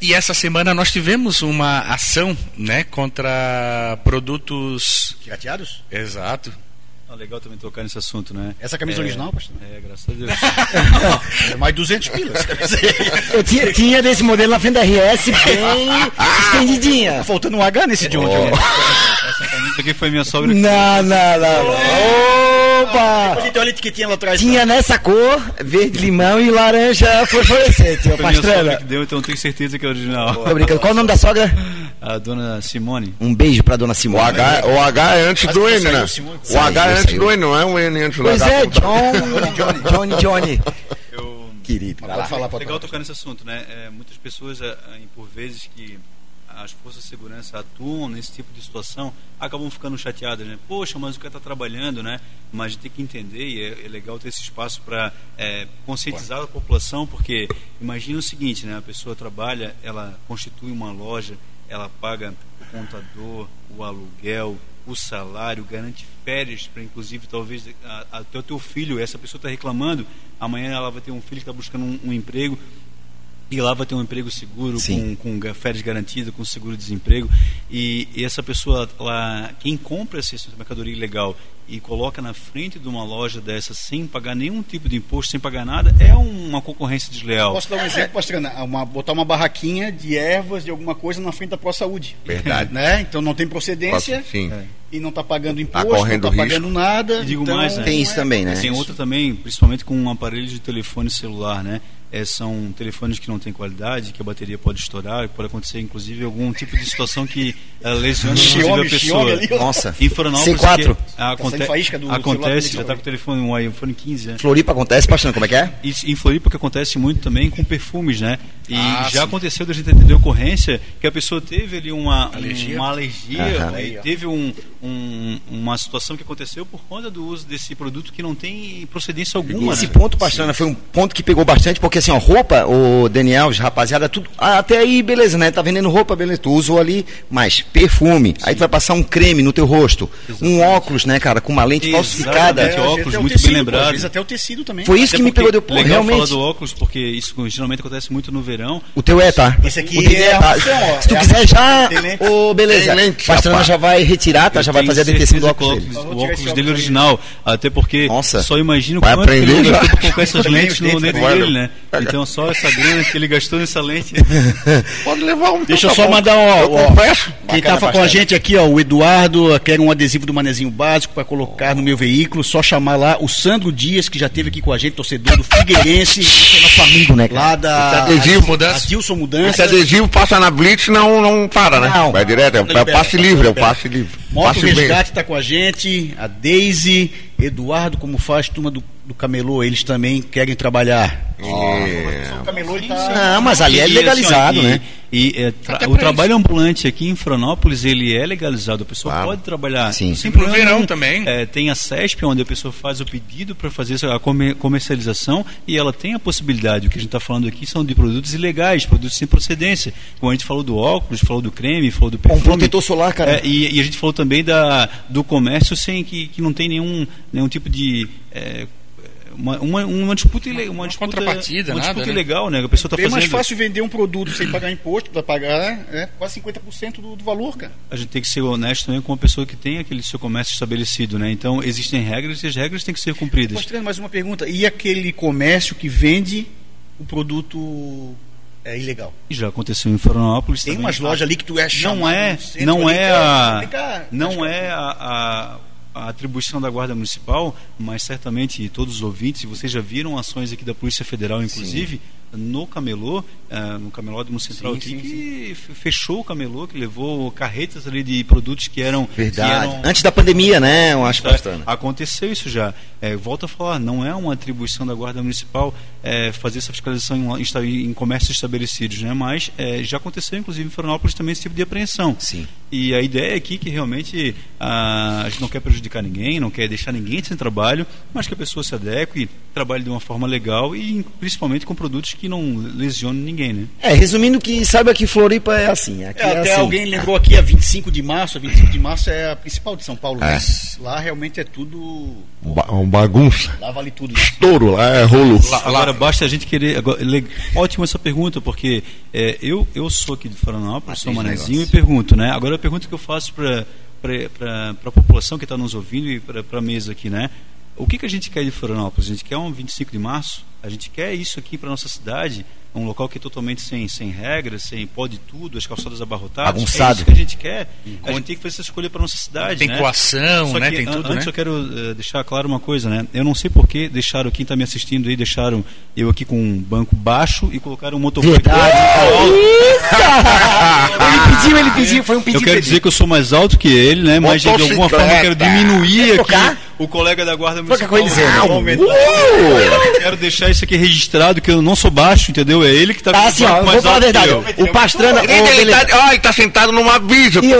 E essa semana nós tivemos uma ação, né, contra produtos. Pirateados? Exato. Ah, legal também tocar nesse assunto, né? Essa camisa É, original, pastor? É, graças a Deus. É mais 200 pilas. Eu tinha, tinha desse modelo na frente da RS bem estendidinha. Tá faltando um H nesse de ontem. né? Essa camisa aqui foi minha sogra Não, não, não. não. Opa! Depois tem uma etiquetinha lá atrás. Tinha nessa cor, verde limão e laranja fluorescente, ô foi minha sogra que deu, então tenho certeza que é original. Tô brincando. Qual o nome da sogra? A dona Simone. Um beijo pra dona O Simone. H, o H é antes do N, né? Simone. O H é antes saiu. do N, não é um N antes do Pois H. é, John, Johnny, Johnny. Eu Querido, vai lá. Pode falar, pode Legal tocar nesse assunto, né? É, muitas pessoas, é, é, por vezes, que as forças de segurança atuam nesse tipo de situação, acabam ficando chateadas, né? Poxa, mas o cara está trabalhando, né? Mas a gente tem que entender, e é, é legal ter esse espaço para conscientizar a população, porque imagina o seguinte, né? A pessoa trabalha, ela constitui uma loja, ela paga o contador, o aluguel, o salário, garante férias para inclusive talvez até o teu filho, essa pessoa está reclamando, amanhã ela vai ter um filho que está buscando um, um emprego e lá vai ter um emprego seguro, com, Sim. com ga- férias garantidas, com seguro-desemprego. E, e essa pessoa, lá, quem compra essa mercadoria ilegal e coloca na frente de uma loja dessa sem pagar nenhum tipo de imposto, sem pagar nada, é uma concorrência desleal. Posso dar um exemplo, Pastrana? Uma, botar uma barraquinha de ervas, de alguma coisa na frente da Pro Saúde. Verdade. Né? Então não tem procedência Sim. E não está pagando Tá imposto, não correndo está pagando nada. E digo então, mais, né? Tem isso também, né? Tem outra também, principalmente com um aparelho de telefone celular, né? É, são telefones que não têm qualidade, que a bateria pode estourar, pode acontecer inclusive algum tipo de situação que uh, lesione inclusive a pessoa. Ali. Nossa. Em Florianópolis, C4. que acontece Fazendo faísca do acontece, já está com o telefone, um iPhone 15, né? Floripa acontece, pastor, como é que é? Isso em Floripa que acontece muito também com perfumes, né? E Ah, já sim. aconteceu da gente atender ocorrência que a pessoa teve ali uma Alergia. uma alergia né? e teve um, um- uma situação que aconteceu por conta do uso desse produto que não tem procedência alguma. Esse né? ponto, Pastrana, foi um ponto que pegou bastante, porque assim, ó, roupa, o Daniel, os rapaziada, tudo. ah, até aí, beleza, né? Tá vendendo roupa, beleza, tu usou ali, mas perfume. Aí tu vai passar um creme no teu rosto, um óculos, né, cara, com uma lente falsificada. Exatamente, É, óculos, muito tecido, bem pô, lembrado. Às vezes até o tecido também. Foi isso Até que me pegou, deu, pô, legal realmente. falar do óculos, porque isso geralmente acontece muito no verão. O teu é, tá? Esse aqui O é a tá. Se tu É quiser já, ô, beleza. Tem lente, Pastrana já vai retirar, tá? Já vai fazer a defesa do óculos o dele. O esse óculos dele óculos original. Até porque Nossa. só imagino Vai quanto que ele gastou pra colocar essas lentes no dente dele, né? Então só essa grana que ele gastou nessa lente. Pode levar um. Deixa eu tá só mandar, ó, Eu ó, confesso. Quem tava com a gente aqui, ó, o Eduardo, quer um adesivo do Manezinho Básico para colocar no meu veículo, só chamar lá o Sandro Dias, que já teve aqui com a gente, torcedor do Figueirense. é nosso amigo, né, cara? Lá da Esse adesivo, mudança. Adilson Esse Mudança. adesivo passa na Blitz não não para, né? Não. Vai direto, é, é Libera, passe livre, é o passe livre. Moto Passe bem. Resgate tá com a gente, a Deise, Eduardo, como faz, turma do, do Camelô, eles também querem trabalhar. É. O Camelô ele tá... Não, mas ali é legalizado, ó, e- né? E é, tra- o trabalho ambulante aqui em Florianópolis, ele é legalizado. A pessoa Claro. pode trabalhar. Sim. sem No problema verão também. É, tem a CESP, onde a pessoa faz o pedido para fazer a comer- comercialização e ela tem a possibilidade. O que a gente está falando aqui são de produtos ilegais, produtos sem procedência. Como a gente falou do óculos, falou do creme, falou do perfume. um protetor solar, cara. É, e, e a gente falou também da, do comércio sem que, que não tem nenhum, nenhum tipo de. É, uma, uma, uma disputa ile- uma, disputa, contrapartida, uma nada, disputa né? ilegal, né? A pessoa está É fazendo. mais fácil vender um produto sem pagar imposto para pagar é, quase 50% do, do valor, cara. A gente tem que ser honesto também com a pessoa que tem aquele seu comércio estabelecido, né? Então existem regras e as regras têm que ser cumpridas. Mostrando mais uma pergunta. E aquele comércio que vende o produto é ilegal? E já aconteceu em Florianópolis. Tem também. umas lojas ali que tu é Não chamado é, no centro não é a, não é a, a, a atribuição da Guarda Municipal, mas certamente todos os ouvintes, vocês já viram ações aqui da Polícia Federal, inclusive, no Camelô, eh, no Camelódromo Central Sim, aqui, sim, que f- fechou o Camelô, que levou carretas ali de produtos que eram... que Verdade. eram- Antes da pandemia, né? Eu acho, Pastrana. Aconteceu isso já. É, volto a falar, não é uma atribuição da Guarda Municipal é, fazer essa fiscalização em, esta- em comércios estabelecidos, né? mas é, já aconteceu, inclusive, em Florianópolis também esse tipo de apreensão. Sim. E a ideia aqui é que realmente ah, a gente não quer prejudicar ninguém, não quer deixar ninguém sem trabalho, mas que a pessoa se adeque, trabalhe de uma forma legal e principalmente com produtos que não lesionem ninguém, né? É, resumindo que saiba que Floripa é assim. Aqui É, é, até assim. alguém lembrou aqui a 25 de março. A 25 de março é a principal de São Paulo. É. né? Lá realmente é tudo. Ba uma bagunça. Lá vale tudo. Né? Estouro lá, é rolo. Agora basta a gente querer. Agora, ótima essa pergunta, porque é, eu, eu sou aqui de Florianópolis, sou esse manezinho negócio. e pergunto, né? Agora a pergunta que eu faço para a população que está nos ouvindo e para a mesa aqui, né? O que, que a gente quer de Florianópolis? A gente quer um 25 de março? A gente quer isso aqui para nossa cidade? Um local que é totalmente sem, sem regras, sem pode tudo, as calçadas abarrotadas? É Bagunçado. isso que a gente quer. A gente tem que fazer essa escolha para nossa cidade. Tem né? coação, Só né? Tem tudo, antes né? eu quero eh, deixar claro uma coisa, né? Eu não sei por que deixaram quem está me assistindo aí, deixaram eu aqui com um banco baixo e colocaram um motoboy. Verdade. Isso! ele pediu, ele pediu, foi um pedido. Eu quero dizer que eu sou mais alto que ele, né? Mas de alguma forma eu quero diminuir aqui o colega da guarda municipal. Quero deixar isso aqui registrado que eu não sou baixo, entendeu? É ele que está Tá assim, ó, eu vou falar a verdade. O Pastrana. Ele, ô, ele, tá, ó, ele tá sentado numa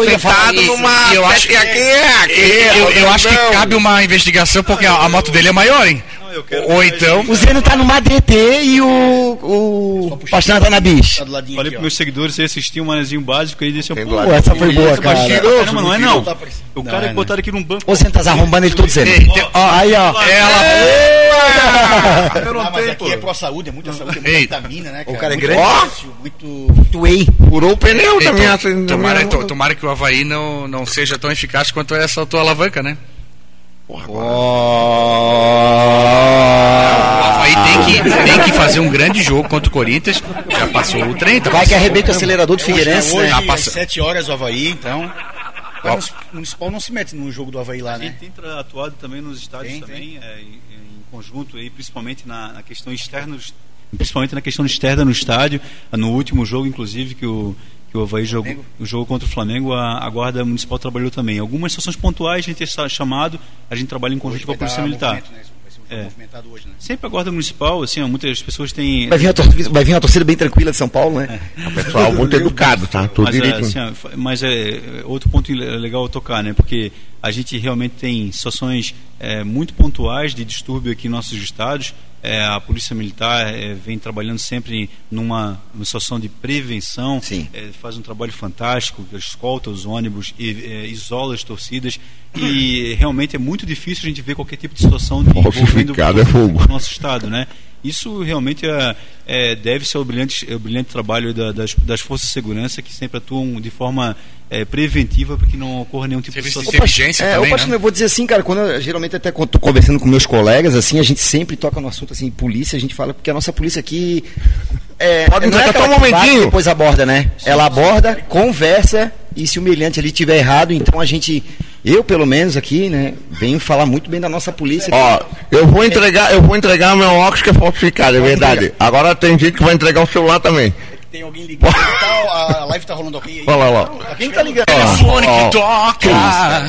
ia sentado numa. Eu acho aqui, aqui, aqui, Eu, eu acho que cabe uma investigação porque a, a moto dele é maior, hein? Eu quero Ou então. O Zeno tá numa DT e o. O Pastrana tá na bicha. Tá Falei aqui, pros meus seguidores aí assistir um manezinho básico aí desse Tem pô, essa foi boa, cara. Caramba, não é não. mentiroso. O cara é, que não. botaram aqui num banco. Ô, Zeno, tá arrombando ele todo Ó, aí, ó. Eu não tenho, aqui pô. é pro saúde, é muita saúde, é muita vitamina, né? O cara é Muito grande. Muito. Tu aí. Furou o pneu to- da tomara, que o Havaí não, não seja tão eficaz quanto essa tua alavanca, né? O Havaí tem que, tem que fazer um grande jogo contra o Corinthians. Já passou o trem, tá Vai que arrebenta o acelerador do Figueirense, hoje, né? Às passa- 7 horas o Havaí, então. O municipal não se mete no jogo do Havaí lá, A gente né? tem tra- atuado também nos estádios Tem, também, é, em, em conjunto aí, principalmente na, na questão externa, principalmente na questão externa no estádio. No último jogo, inclusive, que o que o Havaí jogou, o jogo contra o Flamengo, a, a Guarda Municipal trabalhou também. Algumas situações pontuais a gente é chamado, a gente trabalha em conjunto com a Polícia Militar. Né? É. hoje, né? Sempre a Guarda Municipal, assim, muitas pessoas têm. Vai vir, torcida, vai vir uma torcida bem tranquila de São Paulo, né? Pessoal muito educado, tá? Tudo Mas, é, direitinho. assim, mas é é outro ponto le- legal tocar, né? Porque a gente realmente tem situações é, muito pontuais de distúrbio aqui em nossos estados. É, a Polícia Militar é, vem trabalhando sempre numa, numa situação de prevenção, Sim. é, faz um trabalho fantástico, escolta os ônibus, e, é, isola as torcidas e realmente é muito difícil a gente ver qualquer tipo de situação de envolvendo é fogo. no nosso estado, né? Isso realmente é, é, deve ser o brilhante, o brilhante trabalho da- das, das forças de segurança que sempre atuam de forma é, preventiva para que não ocorra nenhum tipo Serviço de de situação. É, também, pastor, né? eu vou dizer assim, cara, quando eu, geralmente até quando tô conversando com meus colegas, assim, a gente sempre toca no assunto assim, polícia, a gente fala, porque a nossa polícia aqui. É, Pode não é um momentinho. depois aborda, né? Ela aborda, conversa, e se o humilhante ali tiver errado, então a gente. Eu, pelo menos aqui, né, venho falar muito bem da nossa polícia. Ó, eu vou entregar, eu vou entregar meu óculos que é falsificado, é verdade. Agora tem gente que vai entregar o celular também. Tem alguém ligando e tal, a live tá rolando ok aí. Olha lá, lá. Quem tá ligando? Telefone que toca.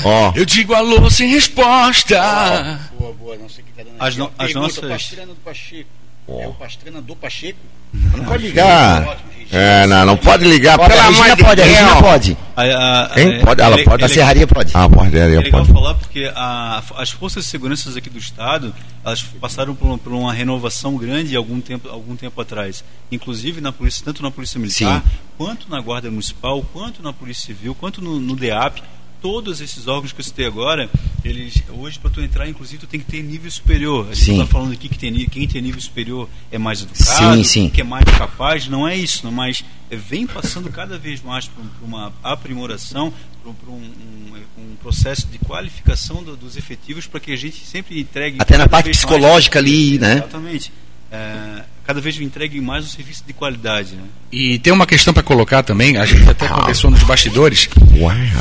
Ó. Eu digo alô sem resposta. Boa, boa, não sei quem tá dando As no- as pergunta, nossas- Pastrana do Pacheco. É o Pastrana do Pacheco? Não pode ligar. Ótimo, gente. É, não, não pode ligar, Pode, pelo a Regina de pode, a Regina pode. A- a- Quem pode? Ela pode? A serraria pode. Ah, pode, é, É legal pode. falar porque a- as forças de segurança aqui do estado elas passaram por, uma- por uma renovação grande algum tempo, algum tempo atrás. Inclusive na polícia, tanto na polícia militar, Sim. quanto na guarda municipal, quanto na polícia civil, quanto no, no DEAP. Todos esses órgãos que eu citei agora, eles hoje para tu entrar, inclusive, tu tem que ter nível superior. A gente está falando aqui que tem, quem tem nível superior é mais educado, Sim, sim. que é mais capaz. Não é isso, não, mas vem passando cada vez mais por, por uma aprimoração, por, por um, um- um processo de qualificação do- dos efetivos para que a gente sempre entregue. Até na parte vez mais- psicológica ali, né? Exatamente. É, cada vez entregue mais um serviço de qualidade. Né? E tem uma questão para colocar também, a gente até conversou nos bastidores.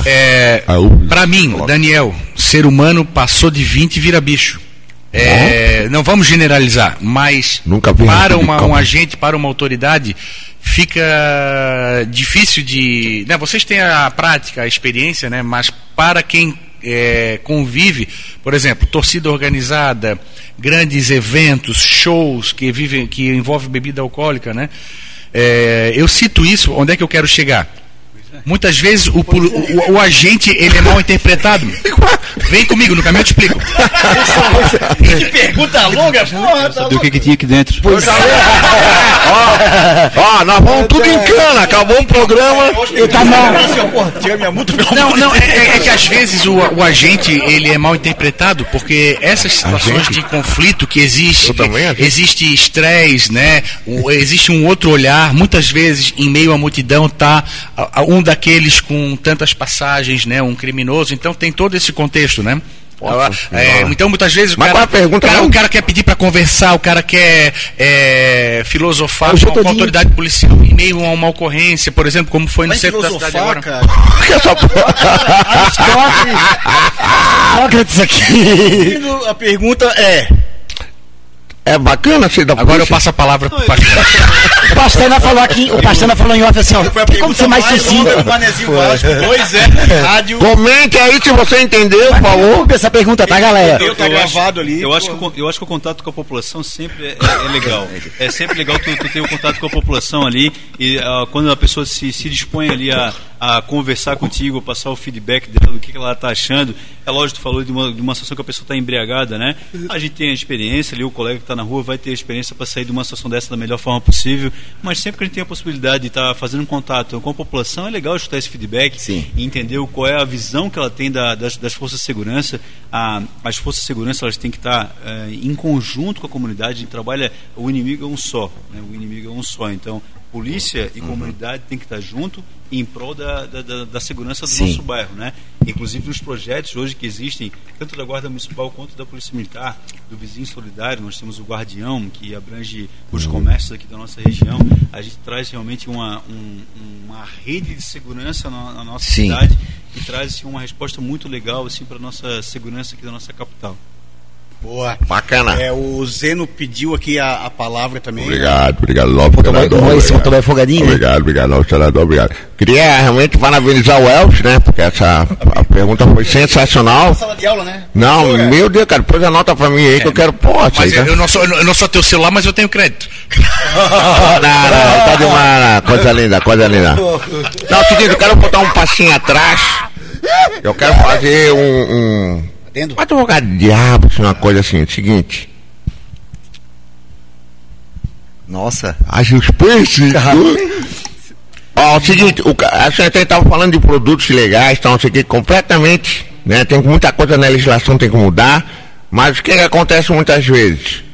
É, Ah, para mim, Daniel, ser humano passou de 20 e vira bicho. É, não vamos generalizar, mas Nunca vi para uma, um agente, para uma autoridade, fica difícil de. Né, vocês têm a prática, a experiência, né, mas para quem é, convive, por exemplo, torcida organizada, grandes eventos, shows que vivem, que envolvem bebida alcoólica, né? É, eu cito isso, onde é que eu quero chegar? Muitas vezes o, o- o agente ele é mal interpretado. Vem comigo, no caminho eu te explico. Que pergunta longa, porra! Tá é é. um é. é. um é. que, que tinha aqui dentro. Ó, nós vamos tudo em cana, acabou o programa. Tá mal. Porra, Não, não, é, é- é que às vezes o, o agente ele é mal interpretado porque essas situações de conflito que existe, Eu também, existe estresse, né? o- existe um outro olhar. Muitas vezes em meio à multidão tá a- a- um daqueles com tantas passagens, né? Um criminoso. Então tem todo esse contexto, né? Nossa É, então muitas vezes o Mas cara, pergunta cara, o cara quer pedir para conversar, o cara quer é, filosofar com, a- com a Jotodinho. autoridade policial em meio a uma ocorrência, por exemplo, como foi no centro da cidade agora. cara. Sócrates aqui. A pergunta é: É bacana ser da Agora eu polícia? passo a palavra para o pastor. O Pastana falou aqui, o Pastana falou em off assim, ó. Tem como ser mais sucinto? Pois é, rádio. Comente aí se você entendeu, por favor. Essa pergunta, tá, galera? Eu, tá acho- gravado ali. Eu acho, que, eu acho que o contato com a população sempre é, é- é legal. É sempre legal tu, tu ter o contato com a população ali e ah, quando a pessoa se, se dispõe ali a, a conversar contigo, passar o feedback dela, do que, que ela está achando. É lógico, tu falou de uma, de uma situação que a pessoa está embriagada, né? A gente tem a experiência ali, o colega que está na rua vai ter a experiência para sair de uma situação dessa da melhor forma possível, mas sempre que a gente tem a possibilidade de estar fazendo um contato com a população, é legal escutar esse feedback Sim. e entender qual é a visão que ela tem da- das, das forças de segurança. A- as forças de segurança elas têm que estar eh, em conjunto com a comunidade. A gente trabalha, o inimigo é um só, né? o inimigo é um só. Então, polícia e comunidade tem que estar junto em prol da, da, da- segurança do Sim. nosso bairro, né? Inclusive nos projetos hoje que existem, tanto da Guarda Municipal quanto da Polícia Militar, do Vizinho Solidário, nós temos o Guardião, que abrange os comércios aqui da nossa região. A gente traz realmente uma, um- uma rede de segurança na, na nossa Sim. cidade e traz assim, uma resposta muito legal assim, para a nossa segurança aqui da nossa capital. Boa. Bacana. É, o Zeno pediu aqui a, a palavra também. Obrigado, obrigado, novo Motoboy, senador. esse obrigado. motoboy folgadinho, né? Obrigado, obrigado, novo senador, obrigado. Queria realmente parabenizar o Elvis, né? Porque essa a pergunta foi sensacional. Sala de aula, né? Não, Professora, meu Deus, cara, depois anota pra mim aí que eu quero, pô, Mas aí, eu, eu não sou, eu não sou teu celular, mas eu tenho crédito. não, não, tá demais, não. coisa linda, coisa linda. Não, é seguinte, eu quero botar um passinho atrás. Eu quero fazer um. um Um advogado de diabo, assim, uma coisa assim, seguinte. Nossa. A suspense. Ó, o seguinte, o, a gente estava falando de produtos ilegais, então, sei que completamente, né? Tem muita coisa na legislação tem que mudar, mas o que, que acontece muitas vezes?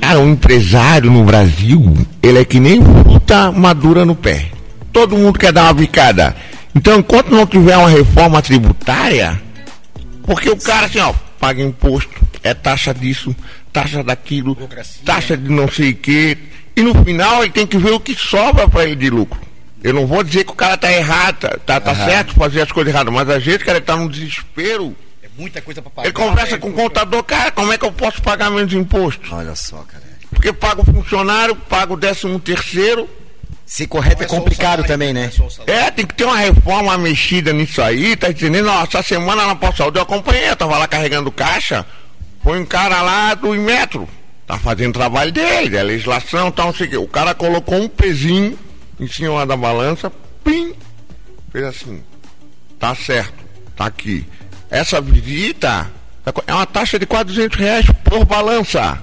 Cara, um empresário no Brasil, ele é que nem fruta madura no pé. Todo mundo quer dar uma bicada. Então, enquanto não tiver uma reforma tributária, porque o cara assim, ó, paga imposto, é taxa disso, taxa daquilo, taxa de não sei o quê. E no final ele tem que ver o que sobra para ele de lucro. Eu não vou dizer que o cara tá errado, tá, tá, tá certo fazer as coisas erradas, mas vezes o cara tá num desespero. É muita coisa pra pagar. Ele conversa é, com o contador, cara, como é que eu posso pagar menos imposto? Olha só, cara. Porque pago o funcionário, pago o décimo terceiro. Ser correto é o complicado salário, também, né? é. É, tem que ter uma reforma, mexida nisso aí, tá entendendo? Ó, essa semana na Pós Saúde eu acompanhei, eu tava lá carregando caixa, foi um cara lá do Inmetro, tá fazendo o trabalho dele, é legislação e tal, não sei o quê. O cara colocou um pezinho em cima da balança, pim, fez assim, tá certo, tá aqui. Essa visita é uma taxa de 400 reais por balança.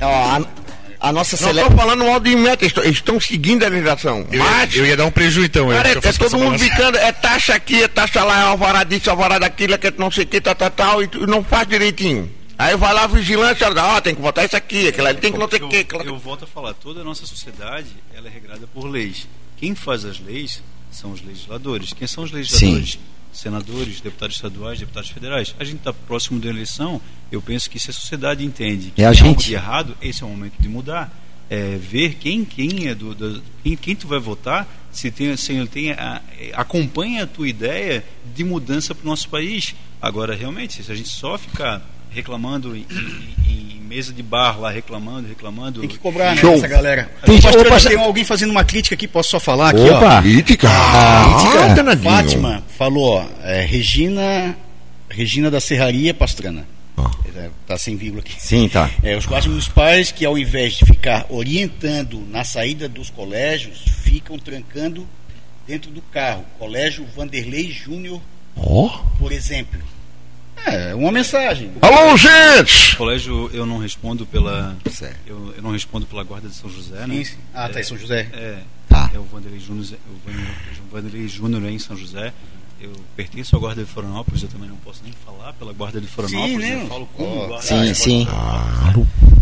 Ó, a, a nossa Não sele... estou falando mal Inmetro, eles estão- eles estão seguindo a legislação. Eu, mas... ia, eu ia dar um prejuízo então. Cara, é, é todo mundo bicando, é taxa aqui, é taxa lá, é alvará disso, alvará daquilo, é que não sei o que, tal, tal, tal, e não faz direitinho. Aí vai lá a vigilância, ó, tem que botar isso aqui, aquilo ali, tem que não ter o que. eu, eu volto a falar, toda a nossa sociedade ela é regrada por leis. Quem faz as leis são os legisladores. Quem são os legisladores? Senadores, deputados estaduais, deputados federais. A gente está próximo da eleição. Eu penso que se a sociedade entende que É a gente. de errado, esse é o momento de mudar. É, ver quem quem é do, do- quem, quem tu vai votar se tem se ele tem a, acompanha a tua ideia de mudança para o nosso país agora realmente se a gente só ficar reclamando em, em- em mesa de bar lá reclamando reclamando Tem que cobrar, né, essa galera. Tem- Pastor, opa, tem alguém fazendo uma crítica aqui, posso só falar aqui, ó. Opa! Crítica? Ah, danadinho. Fátima falou, ó, é, Regina, Regina da Serraria Pastrana. É, tá sem vírgula aqui. Sim, tá. É, os guardas municipais que ao invés de ficar orientando na saída dos colégios, ficam trancando dentro do carro. Colégio Vanderlei Júnior, Ó. por exemplo. É, uma mensagem. Alô, gente! colégio eu não respondo pela Certo. eu, eu não respondo pela guarda de São José né Sim, sim. Ah, tá em São José. é Tá. é o Vanderlei Júnior o Vanderlei- Júnior é em São José eu pertenço à guarda de Florianópolis eu também não posso nem falar pela guarda de Florianópolis né? eu falo como Ó, guarda Sim, sim.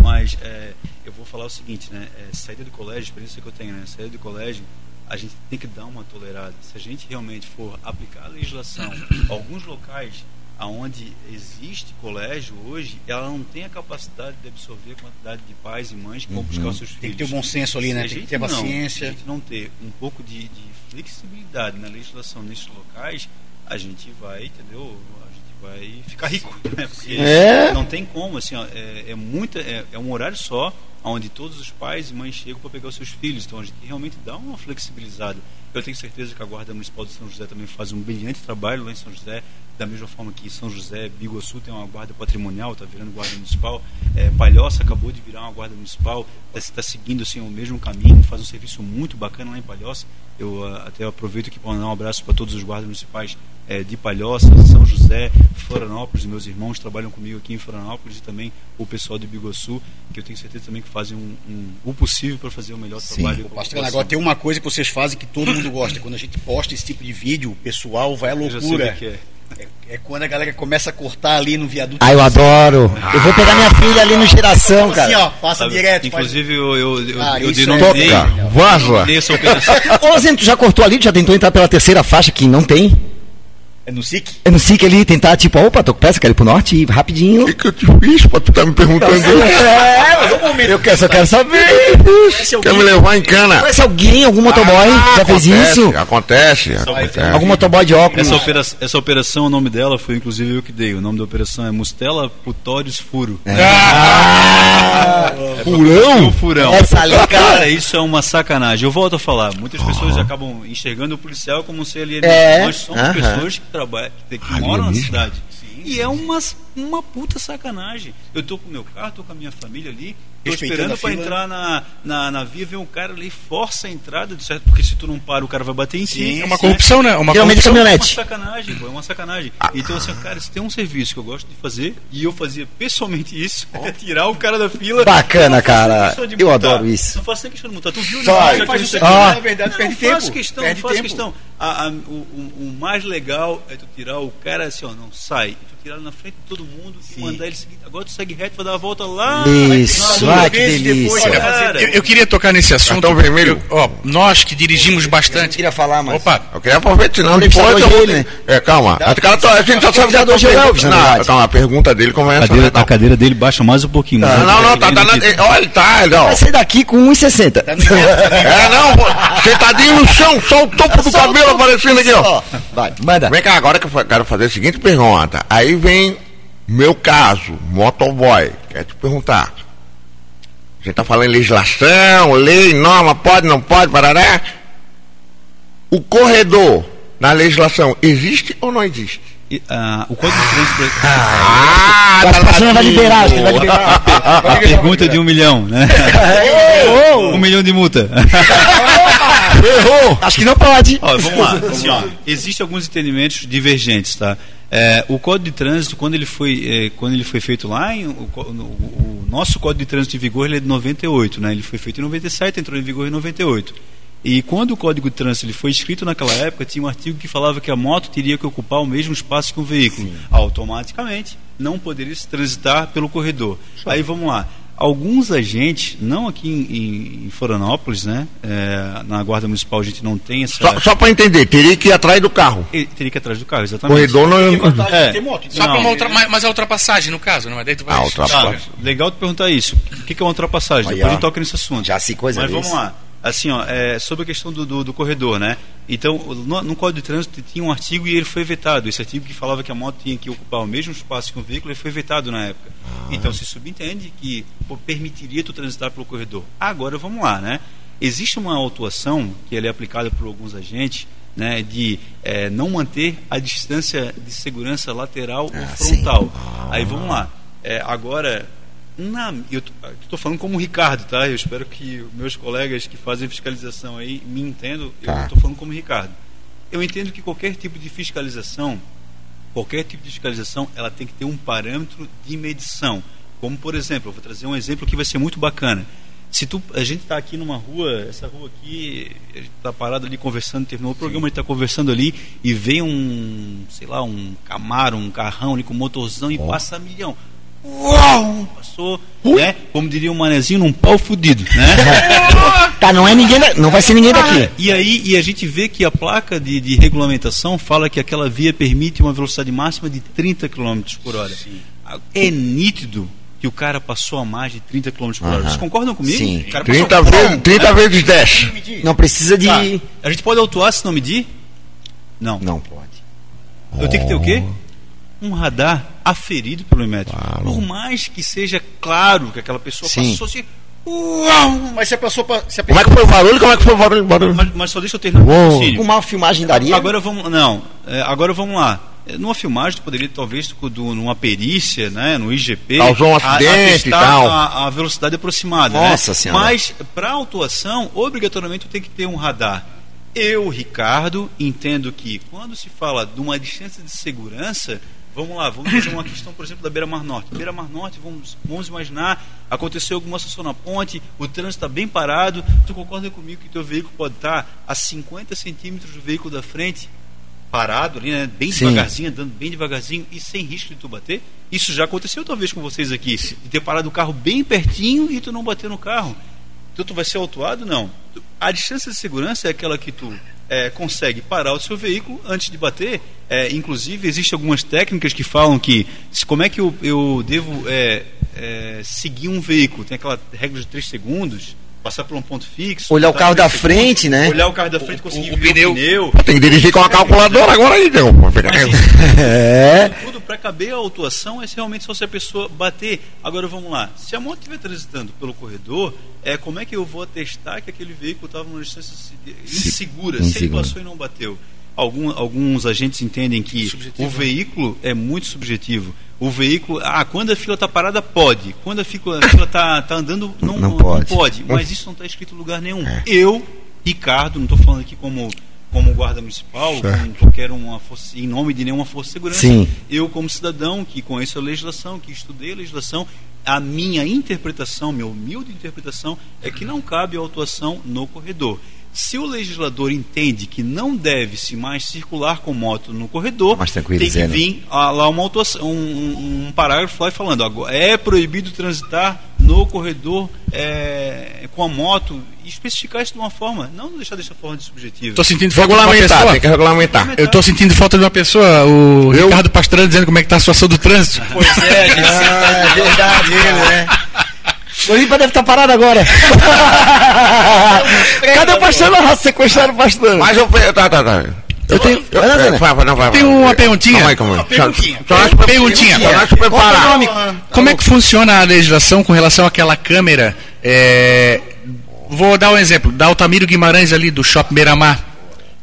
mas é, eu vou falar o seguinte, né? É, saída do colégio, a experiência que eu tenho, né? Saída do colégio, a gente tem que dar uma tolerada. Se a gente realmente for aplicar a legislação, alguns locais aonde existe colégio hoje, ela não tem a capacidade de absorver a quantidade de pais e mães que vão buscar os seus filhos. Tem que ter o bom senso ali, Se né? a Tem que gente ter não- paciência. Se a gente não ter um pouco de, de flexibilidade na legislação nesses locais, a gente vai, entendeu? A gente vai ficar rico, né? Porque É. não tem como, assim, ó, é, é muita, é, é um horário só, onde todos os pais e mães chegam para pegar os seus filhos. Então a gente realmente dá uma flexibilizada. Eu tenho certeza que a Guarda Municipal de São José também faz um brilhante trabalho lá em São José, da mesma forma que São José, Biguaçu tem uma guarda patrimonial, está virando guarda municipal. É, Palhoça acabou de virar uma guarda municipal, está seguindo assim, o mesmo caminho, faz um serviço muito bacana lá em Palhoça. Eu ah, até aproveito aqui para mandar um abraço para todos os guardas municipais eh, de Palhoça, São José, Florianópolis. Meus irmãos trabalham comigo aqui em Florianópolis e também o pessoal de Biguaçu, que eu tenho certeza também que fazem um, um- o possível para fazer o melhor trabalho. pra Pastrana, agora tem uma coisa que vocês fazem que todo mundo gosta. Quando a gente posta esse tipo de vídeo, o pessoal vai à Eu já sei o loucura. é. É, é quando a galera começa a cortar ali no viaduto. Ah, eu adoro. Eu vou pegar minha filha ali no geração, Assim, cara. ó, passa Sabe, direto. faz- Inclusive, eu, eu, eu, Ah, eu é denominei. Toca, vaza. Ô, Zeno, tu já cortou ali? Já tentou entrar pela terceira faixa que não tem? É no SIC? É no SIC ali, tentar, tipo, opa, tô com peça, quero ir pro norte e rapidinho. O que, que eu te fiz pra tu tá me perguntando isso? É, mas um momento. Eu quero, só quero saber. Quer me levar em cana? Conhece alguém, algum motoboy Ah, já fez acontece, isso? Acontece, acontece. Algum motoboy de óculos? Essa operação, essa operação, o nome dela foi inclusive eu que dei. O nome da operação é Mustela Putórios Furo. Ah, É pra Furão? o furão. Essa ali, cara. Isso é uma sacanagem. Eu volto a falar. Muitas pessoas acabam enxergando o policial como se ele É, Nós somos pessoas que trabalham, que, que moram na cidade. E é uma, uma puta sacanagem. Eu tô com o meu carro, tô com a minha família ali, tô Respeitando esperando a pra fila. entrar na, na, na via, ver um cara ali, força a entrada, de certo? Porque se tu não para, o cara vai bater em ti. É uma corrupção, né? Uma Geralmente corrupção. É uma sacanagem, pô, é uma sacanagem. Então, assim, cara, se tem um serviço que eu gosto de fazer, e eu fazia pessoalmente isso, é tirar o cara da fila. Bacana, cara. Eu adoro isso. Não faço nem questão de multar. Tu viu, Só- né? Já faz que isso eu aqui, Ah. na verdade, não, perde não faço tempo. questão, Perde não faço tempo. questão. A- a- o, o- o mais legal é tu tirar o cara assim, ó, não sai. Tirar na frente de todo mundo e mandar ele seguir. Agora tu segue reto, vai dar a volta lá. Isso, ai, que delícia. Olha, cara, Eu, eu queria tocar nesse assunto. Cartão vermelho. Eu- ó, nós que dirigimos Eu bastante. queria falar, mas... Opa, Eu queria aproveitar, Não depois eu vou... né? É, calma. A, cara, tá- a gente já sabe Já do hoje o Elvis, na Não, verdade. Calma, a pergunta dele começa... A cadeira, né, não. a cadeira dele baixa mais um pouquinho. Não, eu- não, não, tá, tá na, olha, tá, ele, ó. Vai sair daqui com 1,60. É, não, pô, sentadinho no chão, só o topo do Só cabelo aparecendo aqui, ó. Vai, manda. Vem cá, agora que eu quero fazer a seguinte pergunta. Aí vem meu caso, motoboy. Quero te perguntar. A gente tá falando em legislação, lei, norma, pode, não pode, parará. O corredor na legislação existe ou não existe? E, ah, o Código de Trânsito. Ah, que o pastor vai liberar, acho que vai liberar. A pergunta de um milhão, né? um milhão de multa. Errou! Acho que não pode. Ó, vamos lá. Assim, ó, Existem alguns entendimentos divergentes, tá? É, o Código de Trânsito, quando ele foi, é, quando ele foi feito lá, em, o, no- o nosso Código de Trânsito em vigor ele é de 98, né? Ele foi feito em 97, entrou em vigor em 98. E quando o Código de Trânsito ele foi escrito naquela época, tinha um artigo que falava que a moto teria que ocupar o mesmo espaço que um veículo. Automaticamente, não poderia se transitar pelo corredor. Aí vamos lá. Alguns agentes, não aqui em, em- Florianópolis, né? É, na Guarda Municipal a gente não tem essa. Só, só pra entender, teria que ir atrás do carro. Ele teria que ir atrás do carro, exatamente. Corredor não. É. Tem moto. só Não. pra uma outra, mas, mas é ultrapassagem no caso, não é? Daí tu vai. Ah, ultrapassagem. Tá, legal tu perguntar isso. O que que é uma ultrapassagem? Olha, Depois a gente toca nesse assunto. Já se coisa Mas vamos lá. Assim, ó, é, sobre a questão do, do, do corredor, né? Então, no, no Código de Trânsito tinha um artigo e ele foi vetado. Esse artigo que falava que a moto tinha que ocupar o mesmo espaço que um veículo, ele foi vetado na época. Então, se subentende que pô, permitiria tu transitar pelo corredor. Agora, vamos lá, né? Existe uma autuação que ela é aplicada por alguns agentes, né, de eh, não manter a distância de segurança lateral ou Ah, frontal. Aí vamos lá. É, agora, na, eu estou falando como Ricardo, tá? Eu espero que meus colegas que fazem fiscalização aí me entendam. Eu Tá. estou falando como Ricardo. Eu entendo que qualquer tipo de fiscalização, qualquer tipo de fiscalização, ela tem que ter um parâmetro de medição. Como, por exemplo, eu vou trazer um exemplo que vai ser muito bacana. Se tu, a gente está aqui numa rua, essa rua aqui, a gente está parado ali conversando, terminou o programa, a gente está conversando ali e vem um, sei lá, um Camaro, um carrão ali com motorzão e passa a milhão. Uau! Passou, né? Como diria o manezinho, num pau fudido, né? Tá, não é ninguém, da- não vai ser ninguém daqui. E aí e a gente vê que a placa de, de regulamentação fala que aquela via permite uma velocidade máxima de 30 km por hora. É nítido que o cara passou a mais de 30 km por hora. Vocês concordam comigo? Sim. O cara 30 passou- vezes, 30 vezes 10. Não precisa de. Tá. A gente pode autuar se não medir? Não. Não pode. Eu tenho que ter o quê? Um radar aferido pelo metro. Por mais que seja claro que aquela pessoa Sim. passou assim. Uau! Mas se a pessoa. Se a Como pessoa é que foi o barulho? Como é que foi o barulho? barulho? Mas, mas só deixa eu terminar Uou. raciocínio. Uma filmagem daria. Agora vamos. Não, é, agora vamos lá. É, Numa filmagem, tu poderia, talvez, do- numa perícia, né, no IGP. Causou um a- acidente e atestar tal. A, a velocidade aproximada. Nossa né? Senhora. Mas, para autuação, obrigatoriamente tu tem que ter um radar. Eu, Ricardo, entendo que quando se fala de uma distância de segurança, vamos lá, vamos fazer uma questão, por exemplo, da Beira-Mar Norte. Beira-Mar Norte, vamos, vamos imaginar, aconteceu alguma situação na ponte, o trânsito está bem parado, tu concorda comigo que teu veículo pode estar a 50 centímetros do veículo da frente, parado ali, né, bem Sim. devagarzinho, andando bem devagarzinho e sem risco de tu bater? Isso já aconteceu talvez com vocês aqui, de ter parado o carro bem pertinho e tu não bater no carro. Então tu vai ser autuado? Não. A distância de segurança é aquela que tu é, consegue parar o seu veículo antes de bater. É, inclusive, existem algumas técnicas que falam que como é que eu, eu devo é, é, seguir um veículo. Tem aquela regra de 3 segundos, passar por um ponto fixo. Olhar o carro da frente, né? Olhar o carro da frente, conseguir o ver pneu. o pneu. Tem que dirigir com a calculadora agora aí, então. É. Tudo para caber a autuação é realmente só se a pessoa bater. Agora vamos lá. Se a moto estiver transitando pelo corredor, é como é que eu vou atestar que aquele veículo estava numa distância se- insegura, se ele insegura. passou e não bateu? Algum, alguns agentes entendem que o veículo é muito subjetivo. O veículo, ah, quando a fila está parada, pode. Quando a fila está tá andando, não, Não não pode. pode. Mas isso não está escrito em lugar nenhum. Eu, Ricardo, não estou falando aqui como, como guarda municipal, como qualquer uma força, em nome de nenhuma força de segurança. Sim. Eu, como cidadão que conheço a legislação, que estudei a legislação, a minha interpretação, minha humilde interpretação, é que não cabe autuação no corredor. Se o legislador entende que não deve-se mais circular com moto no corredor, tem que dizendo. vir ah, lá uma autuação, um, um- parágrafo lá falando agora, é proibido transitar no corredor é, com a moto e especificar isso de uma forma, não deixar dessa forma de subjetivo. Tô sentindo falta de uma pessoa. tem que regulamentar. Eu tô sentindo falta de uma pessoa, o Eu? Ricardo Pastrana dizendo como é que tá a situação do trânsito. Pois é, gente. Ah, é verdade, ele, né? O Ipa deve estar parado agora. Cadê o pastor? Não, sequestraram o pastor. Mas eu. Tá, tá, tá. Eu tenho. Eu, é, Zé. vai, vai, não, vai, Tem vai. uma perguntinha. Calma aí, calma aí. perguntinha. Perguntinha. Preparar. Como é que funciona a legislação com relação àquela câmera? é, Vou dar um exemplo. Da Altamiro Guimarães ali, do Shopping Beira-Mar.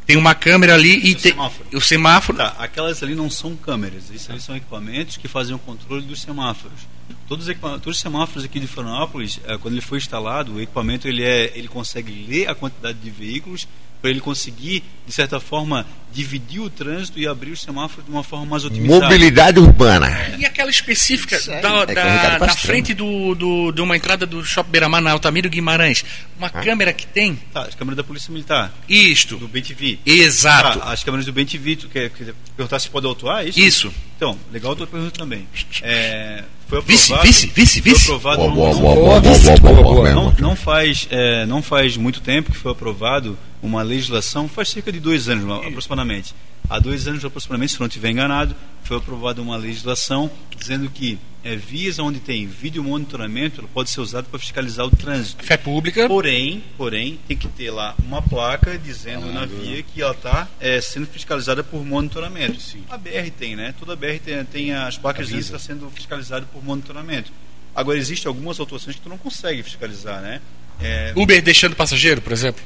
Tem uma câmera ali e tem semáforo. o semáforo. Tá, aquelas ali não são câmeras, isso ali são equipamentos que fazem o controle dos semáforos. Todos os, equipa- todos os semáforos aqui de Florianópolis, eh, quando ele foi instalado, o equipamento ele, é, ele consegue ler a quantidade de veículos para ele conseguir, de certa forma, dividir o trânsito e abrir os semáforos de uma forma mais otimizada. Mobilidade urbana. E aquela específica da, É da- Pastrana. frente do, do- de uma entrada do Shopping Beira-Mar, na Altamiro Guimarães. Uma câmera que tem Tá, as câmeras da Polícia Militar, isto. do BTV. Exato. Ah, as câmeras do BTV, tu quer, quer perguntar se pode autuar, é isso? Isso. Então, legal a tua pergunta também. É, foi Vice, aprovado, vice, vice, foi vice. aprovado Boa, boa, boa, Não, não faz, é, não faz muito tempo que foi aprovado uma legislação, faz cerca de dois anos aproximadamente. Há dois anos aproximadamente, se não estiver enganado, foi aprovada uma legislação dizendo que é, vias onde tem vídeo monitoramento ela pode ser usado para fiscalizar o trânsito. Fé pública. Porém, porém, tem que ter lá uma placa dizendo na via que ela está sendo fiscalizada por monitoramento. A BR tem, né? Toda BR tem, tem as placas dizendo que está sendo fiscalizada por monitoramento. Agora, existem algumas autuações que tu não consegue fiscalizar, né? É, Uber deixando passageiro, por exemplo.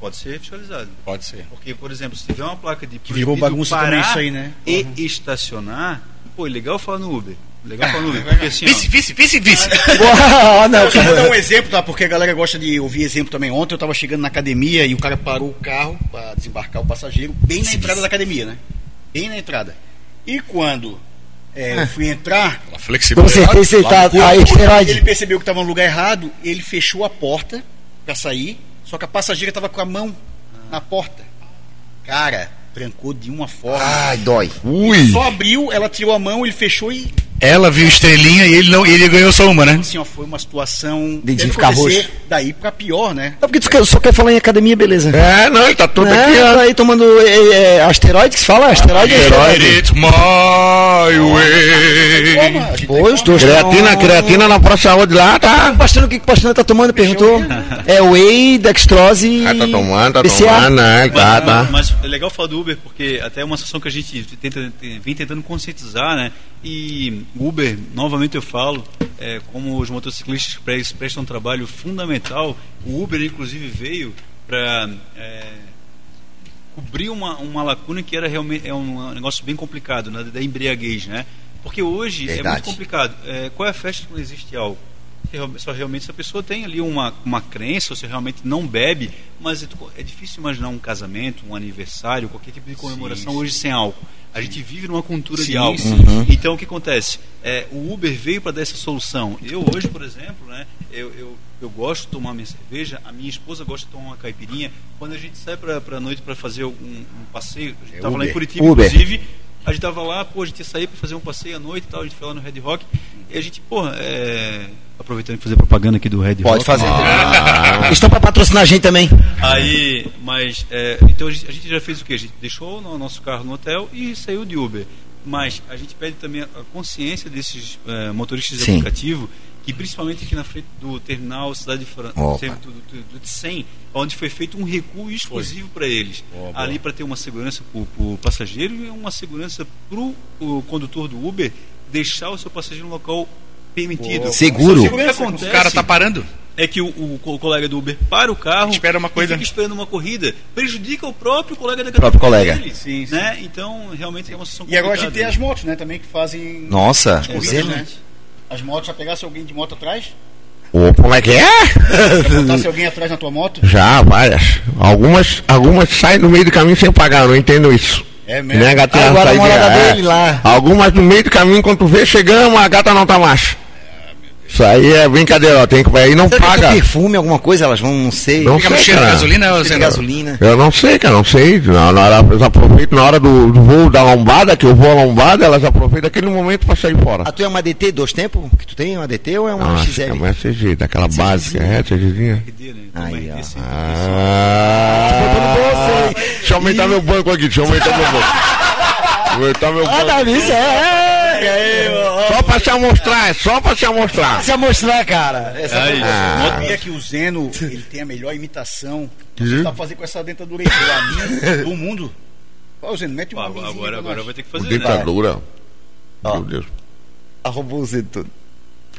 Pode ser fiscalizado. Pode ser. Porque, por exemplo, se tiver uma placa de Que virou bagunça parar também isso aí, né? E estacionar, pô, legal falar no Uber. Legal falar no Uber. Porque assim, ó, Vice, vice, vice, vice. Boa, não, Só vou dar um exemplo, tá? Porque a galera gosta de ouvir exemplo também. Ontem eu tava chegando na academia e o cara parou o carro para desembarcar o passageiro bem na entrada da academia, né? Bem na entrada. E quando é, eu fui entrar, Com flexibilidade. certeza ele tá aí, ele percebeu que estava no lugar errado, ele fechou a porta para sair, só que a passageira estava com a mão na porta. Cara, trancou de uma forma. Ai, dói. Ui. Só abriu, ela tirou a mão, ele fechou e Ela viu estrelinha e ele, não, ele ganhou só uma, né? assim, ó, foi uma situação De- de ficar roxo. daí para pior, né? É porque tu quer- só quer falar em academia, beleza. É, não, ele tá todo Não, aqui, tá aí tomando é, é, asteroide que se fala? Asteroide é asteroide. It my way. Como? A gente Pô, os dois Creatina, creatina na Pro Saúde lá, tá? O pastor, o que o pastor tá tomando? Perguntou. É whey, dextrose Ah, tá tomando, tá BCA. tomando, né? Tá, Mas, tá. mas é legal falar do Uber, porque até é uma situação que a gente tenta, vem tentando conscientizar, né? E Uber, novamente eu falo, é, como os motociclistas pres- prestam um trabalho fundamental, o Uber inclusive veio para cobrir uma, uma lacuna que era realmente é um negócio bem complicado, né? da embriaguez, né? Porque hoje é Verdade. muito complicado. É, qual é a festa que não existe álcool? Só realmente se a pessoa tem ali uma, uma crença, ou se realmente não bebe, mas é, é difícil imaginar um casamento, um aniversário, qualquer tipo de comemoração hoje sem álcool. A gente vive numa cultura de álcool. sim. Então o que acontece? É, o Uber veio para dar essa solução. Eu hoje, por exemplo, né, eu, eu, eu gosto de tomar minha cerveja, a minha esposa gosta de tomar uma caipirinha. Quando a gente sai para a noite para fazer um, um passeio, a gente estava lá em. Curitiba, Uber. inclusive, a gente tava lá, pô, a gente ia sair para fazer um passeio à noite e tal, a gente foi lá no Red Rock. E a gente, porra, é, aproveitando e fazer propaganda aqui do Red Pode Rock. fazer. Estão para patrocinar a gente também. Aí, mas, é, então a gente, a gente já fez o quê? A gente deixou o nosso carro no hotel e saiu de Uber. Mas a gente pede também a consciência desses é, motoristas de aplicativo, que principalmente aqui na frente do terminal Cidade de Fran- Opa. do, do, do, do 100, onde foi feito um recuo exclusivo para eles. ali para ter uma segurança para o passageiro e uma segurança para o condutor do Uber deixar o seu passageiro no local permitido. Seguro. O que acontece O cara tá parando? é que o, o co- colega do Uber para o carro Espera uma e corrida. fica esperando uma corrida prejudica o próprio colega da Próprio colega. dele, Sim, sim. né então realmente é uma situação E agora a gente tem as motos, né? Também que fazem Nossa, as corridas, excelente. né? As motos, já pegasse alguém de moto atrás? Ô, como é que é? Já botasse alguém atrás na tua moto? Já, várias. Algumas, algumas saem no meio do caminho sem pagar, eu não entendo isso. É Nem a gatinha Agora a morada é. dele lá. Algumas no meio do caminho, quando tu vê, chegamos, a gata não tá mais. Isso aí é brincadeira, ó, tem que aí não Será que paga. tem perfume, alguma coisa? Elas vão, não sei. Não Fica sei, mexendo cara. gasolina, Fica Zé? gasolina. Eu não sei, cara, não sei. Na, na hora, elas aproveitam na hora do, do voo da lombada, que eu vou a lombada, elas aproveitam aquele momento pra sair fora. A tua é uma DT dois tempos que tu tem? Uma DT ou é uma Ah, que XL? é uma CG, daquela básica, é, CGzinha. Né? Aí, ó. Ah, deixa eu aumentar meu banco aqui, deixa eu aumentar meu banco. Aumentar meu Ah, banco. Davi, isso é. Só pra te amostrar, é só pra te amostrar. Se mostrar, cara. Essa Aí, Ah. Sabia que o Zeno ele tem a melhor imitação que você tá fazendo com essa dentadura aí do mundo. Ó, Zeno, mete uma agora, agora, agora vai ter que fazer, né? Ditadura. Ó. Meu Deus. Arrombou o Zé tudo.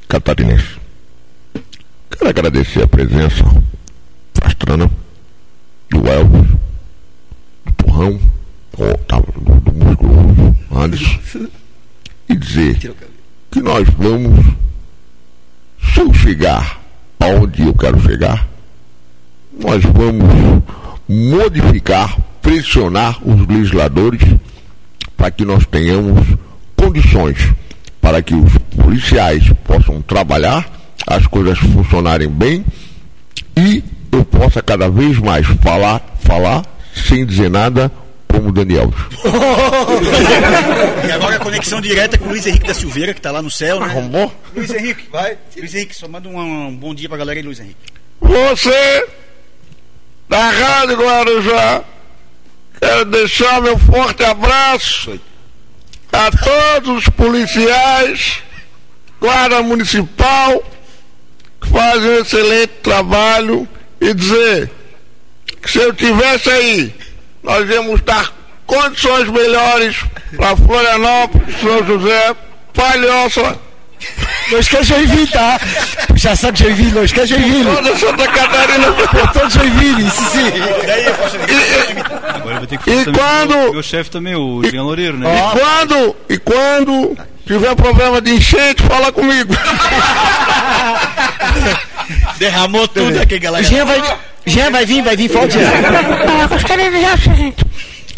Catarinense. Quero agradecer a presença pastrana do Elvis, do Turrão, tá, do, do Anderson, e dizer que nós vamos, se eu chegar aonde eu quero chegar, nós vamos modificar, pressionar os legisladores para que nós tenhamos condições para que os policiais possam trabalhar, as coisas funcionarem bem e eu possa cada vez mais falar, falar sem dizer nada como o Daniel. E agora a conexão direta com o Luiz Henrique da Silveira, que tá lá no céu, né? Arrombou? Luiz Henrique, vai. Luiz Henrique, só manda um, um bom dia pra galera aí, Luiz Henrique. Você da Rádio Guarujá, quero deixar meu forte abraço a todos os policiais, guarda municipal, que fazem um excelente trabalho e dizer que se eu tivesse aí, nós íamos dar condições melhores para Florianópolis, São José, Palhoça, Não esquece Joinville, tá? Já sabe Joinville, não esquece Joinville. toda Santa Catarina. Todo Joinville, isso sim. Agora vai ter que E fazer também quando- o meu chefe também, o Jean Loureiro, né? E quando, e quando tiver problema de enchente, fala comigo. Derramou tudo aqui, galera. Jean vai, Jean vai vir, vai vir forte. Jean. Eu gostaria de dizer o seguinte: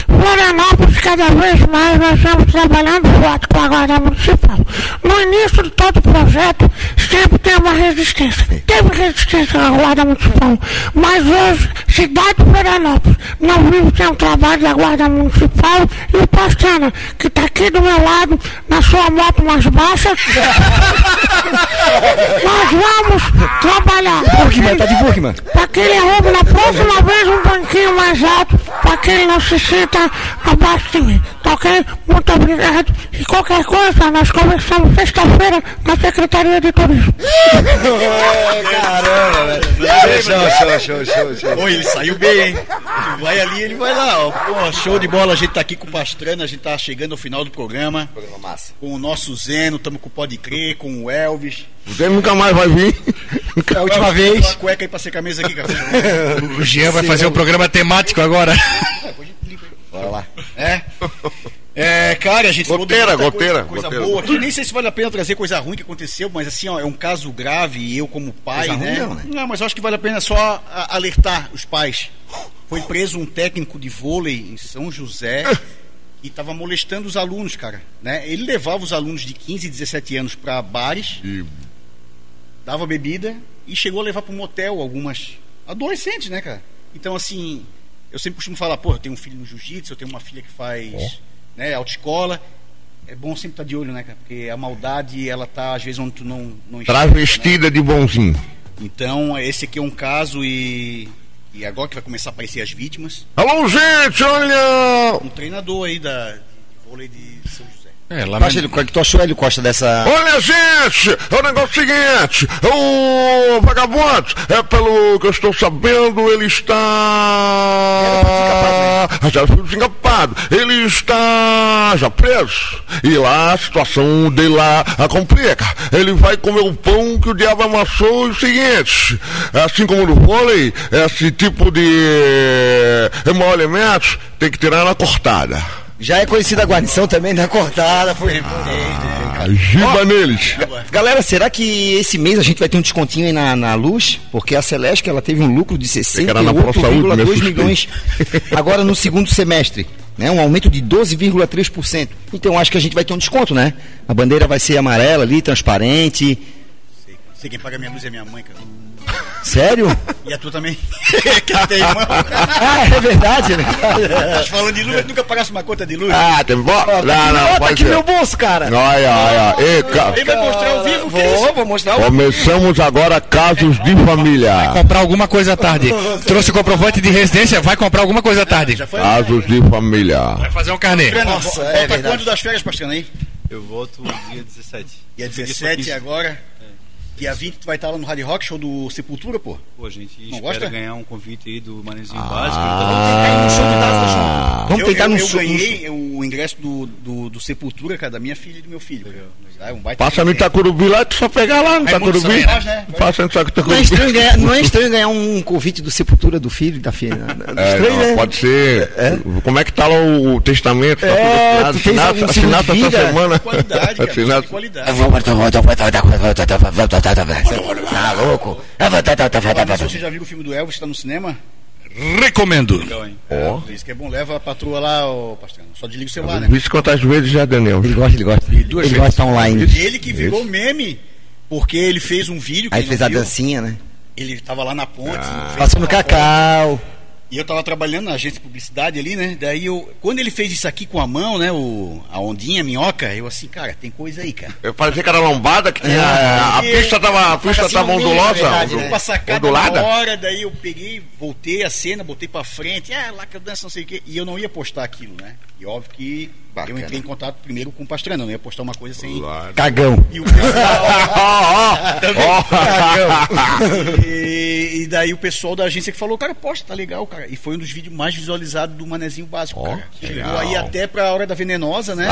Florianópolis, cada vez mais, nós estamos trabalhando forte com a Guarda Municipal. No início de todo o projeto, sempre tem uma resistência. Teve resistência à Guarda Municipal. Mas hoje, cidade de Florianópolis não vive sem o trabalho da Guarda Municipal e o Pastana, que está aqui do meu lado, na sua moto mais baixa. nós vamos trabalhar. Burkman, tá de Burkman. Para que ele arrume na próxima vez um banquinho mais alto, para que ele não se sinta abaixo de mim. Tá ok? Muito obrigado. E qualquer coisa, nós conversamos sexta-feira na Secretaria de Turismo. Caramba, velho. Show, show, show, show, show. Oi, ele saiu bem, hein? Ele vai ali, ele vai lá, ó. Pô, show de bola. A gente tá aqui com o Pastrana, a gente tá chegando ao final do programa. Programa massa. Com o nosso Zeno, tamo com o Pode Crer, com o Elvis. Você nunca mais vai vir. É a última Elvis, vez. Uma cueca aí pra secar a mesa aqui, cara. O Jean vai fazer um programa temático agora. Bora lá. É? É, cara, a gente falou de Goteira, muita goteira, coisa, coisa goteira. boa aqui. Nem sei se vale a pena trazer coisa ruim que aconteceu, mas assim, ó, é um caso grave e eu como pai, Coisa ruim né? não, né? mas eu acho que vale a pena só alertar os pais. Foi preso um técnico de vôlei em São José e estava molestando os alunos, cara, né? Ele levava os alunos de 15 e 17 anos para bares, dava bebida e chegou a levar para um motel algumas adolescentes, né, cara? Então, assim, eu sempre costumo falar, pô, eu tenho um filho no jiu-jitsu, eu tenho uma filha que faz né, autoescola. é bom sempre estar de olho, né, cara? Porque a maldade, ela tá às vezes onde tu não, não enxerga, Travestida de bonzinho. né? Então, esse aqui é um caso e. E agora que vai começar a aparecer as vítimas, Alô, gente, olha! um treinador aí da, de vôlei de São. É, acha, Hélio, o que tu achou, Hélio Costa, dessa. Olha, gente, é o negócio seguinte, o vagabundo, é pelo que eu estou sabendo, ele está... Já foi desencapado, ele está já preso, e lá a situação dele lá a complica, ele vai comer o pão que o diabo amassou, e o seguinte, assim como no vôlei, esse tipo de emolumento tem que tirar na cortada. Já é conhecida a guarnição também da cortada, foi. A giba neles. Galera, será que esse mês a gente vai ter um descontinho aí na, na luz? Porque a Celeste ela teve um lucro de que era na ProSaúde, me 68,2 assustei. milhões agora no segundo semestre. Né, um aumento de 12,3%. Então acho que a gente vai ter um desconto, né? A bandeira vai ser amarela ali, transparente. Sei, quem paga minha luz é minha mãe, cara. Sério? E a tua também? que tem irmão. ah, é verdade, é verdade. Mas falando de luz, eu nunca pagasse uma conta de luz. Ah, tem bo... Não, não, tá pode aqui ser. meu bolso, cara. Olha, olha. Ei, ca- Ele vai mostrar ao vivo o que é isso? Vou, vou mostrar o Começamos agora casos de família. Comprar alguma coisa à tarde. Trouxe o comprovante de residência, vai comprar alguma coisa à tarde. Já foi? Casos de família. Vai fazer um carnê. Nossa, vo- é volta verdade. quando das férias, Pastrana, aí? Eu volto dia 17. Dia Peguei 17 propício. agora. Dia 20 tu vai estar lá no Hard Rock Show do Sepultura, pô. Pô, a gente Não espera gosta? ganhar um convite aí do Manezinho Ah. Básico. Vamos eu, tentar eu, no eu show- ganhei o ingresso do, do, do Sepultura, cara, da minha filha e do meu filho. Ah, é um baita Passa no. Itacurubi lá, tu só pegar lá no Itacurubi. Né? Passa no Não é, Itacurubi. estranho ganhar, não é estranho ganhar um convite do Sepultura do filho e da filha. É, estranho, não, né? pode ser. Como é que tá lá o, o testamento? Tá É, tudo assinado, assinado, essa semana. Qualidade, cara. Assinado. de qualidade. Tá Se você já viu o filme do Elvis, tá no cinema? Recomendo. Legal, hein? Ó. Por isso que é bom, leva a patroa lá, ô. Só desliga o celular, né? Visto quantas vezes já, Daniel? Ele gosta, ele gosta. Ele gosta de estar online. Ele que virou meme, porque ele fez um vídeo. Aí fez a viu, dancinha, né? Ele tava lá na ponte. fez Passando uma foto. E eu tava trabalhando na agência de publicidade ali, né? Daí eu. Quando ele fez isso aqui com a mão, né? O, a ondinha, a minhoca, eu assim, cara, tem coisa aí, cara. Eu parecia que era lombada, que tinha, É. a, a pista tava, a pista Assim, tava ondulosa. verdade, né? Pra sacada ondulada. na hora, daí eu peguei, voltei a cena, botei pra frente, ah, lá que eu danço, não sei o quê. E eu não ia postar aquilo, né? E óbvio que Bacana. eu entrei em contato primeiro com o Pastrana, eu não ia postar uma coisa sem. Cagão. E o pessoal. E, e daí o pessoal da agência que falou, cara, posta, tá legal, cara. E foi um dos vídeos mais visualizados do Manezinho Básico, cara. Chegou aí até pra Hora da Venenosa, né?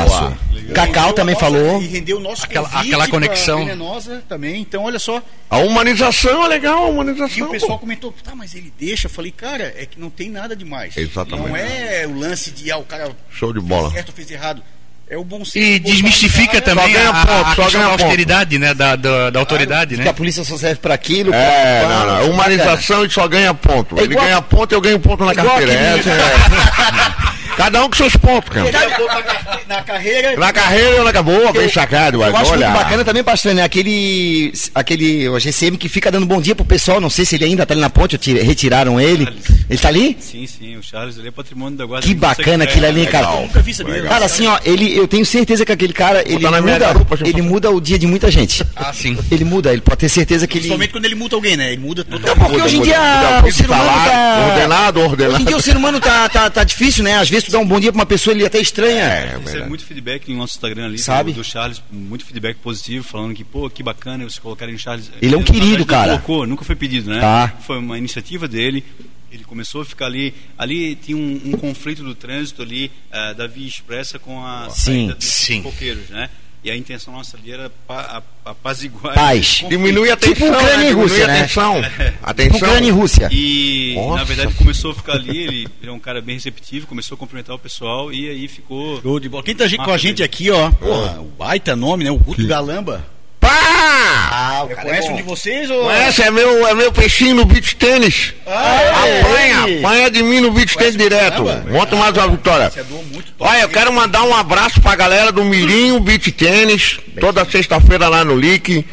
Rendeu Cacau também nossa- falou. E rendeu o nosso Aquela- aquela conexão. Venenosa também. Então, olha só. A humanização é legal, a humanização. E o pessoal pô. comentou, tá, mas ele deixa. Eu falei, cara, é que não tem nada demais. Exatamente. Não é o lance de, ah, o cara Show de bola. fez certo ou fez errado. É o bom senso. E desmistifica também ganha a, ponto, a só questão ganha da ponto. austeridade, né? Da, da, da autoridade, Que né? a polícia só serve pra aquilo. É, pra- não, não. Humanização e só ganha ponto. É Ele igual- ganha ponto, eu ganho ponto na igual carteira. aquele- Essa é- Cada um com seus pontos, cara. Na ca- Na carreira. Na carreira eu acabou, bem sacado, mas Eu acho olha. muito bacana também, pastor, né? Aquele, aquele o GCM que fica dando bom dia pro pessoal. Não sei se ele ainda tá ali na ponte, tira- retiraram ele. Ele tá ali? Sim, sim, o Charles ele é patrimônio da guarda. Que bacana aquilo ali, cara. Eu nunca vi, sabia? Cara, assim, ó, ele, eu tenho certeza que aquele cara, ele muda, garupa, ele passar. muda o dia de muita gente. Ah, sim. Ele muda, ele pode ter certeza que ele... Principalmente quando ele multa alguém, né? Ele muda Não, totalmente. porque hoje em dia muda, o ser humano salário, tá... ordenado, ordenado. Hoje em dia o ser humano tá, tá, tá difícil, né? Às vezes tu dá um bom dia pra uma pessoa, ele até estranha. É, Recebe verdade. muito feedback no nosso Instagram ali, Sabe? Do, Charles, muito feedback positivo, falando que, pô, que bacana vocês colocarem o Charles. Ele é um querido, cara. Colocou, nunca foi pedido, né? Tá. Foi uma iniciativa dele. Ele começou a ficar ali. Ali tinha um, um conflito do trânsito ali, eh, da via expressa com a Sim, saída dos sim. coqueiros, né? E a intenção nossa ali era pa, a- apaziguar. Paz. Diminui a Tipo tensão, Ucrânia né? e Rússia, né? Tipo Atenção. Ucrânia e Rússia. E Nossa. na verdade começou a ficar ali, ele, ele é um cara bem receptivo, começou a cumprimentar o pessoal e aí ficou. Show de bola. Quem tá com a gente aqui, ó, porra, o baita nome, né? O Guto Galamba. Ah, cara é conhece um bom. de vocês ou. Esse é meu, é meu peixinho no beach tênis. apanha, ei. apanha de mim no beach tênis direto. Ontem mais uma vitória. É. Olha, eu quero mandar um abraço pra galera do Mirinho Beach Tênis. Toda sexta-feira lá no Lick.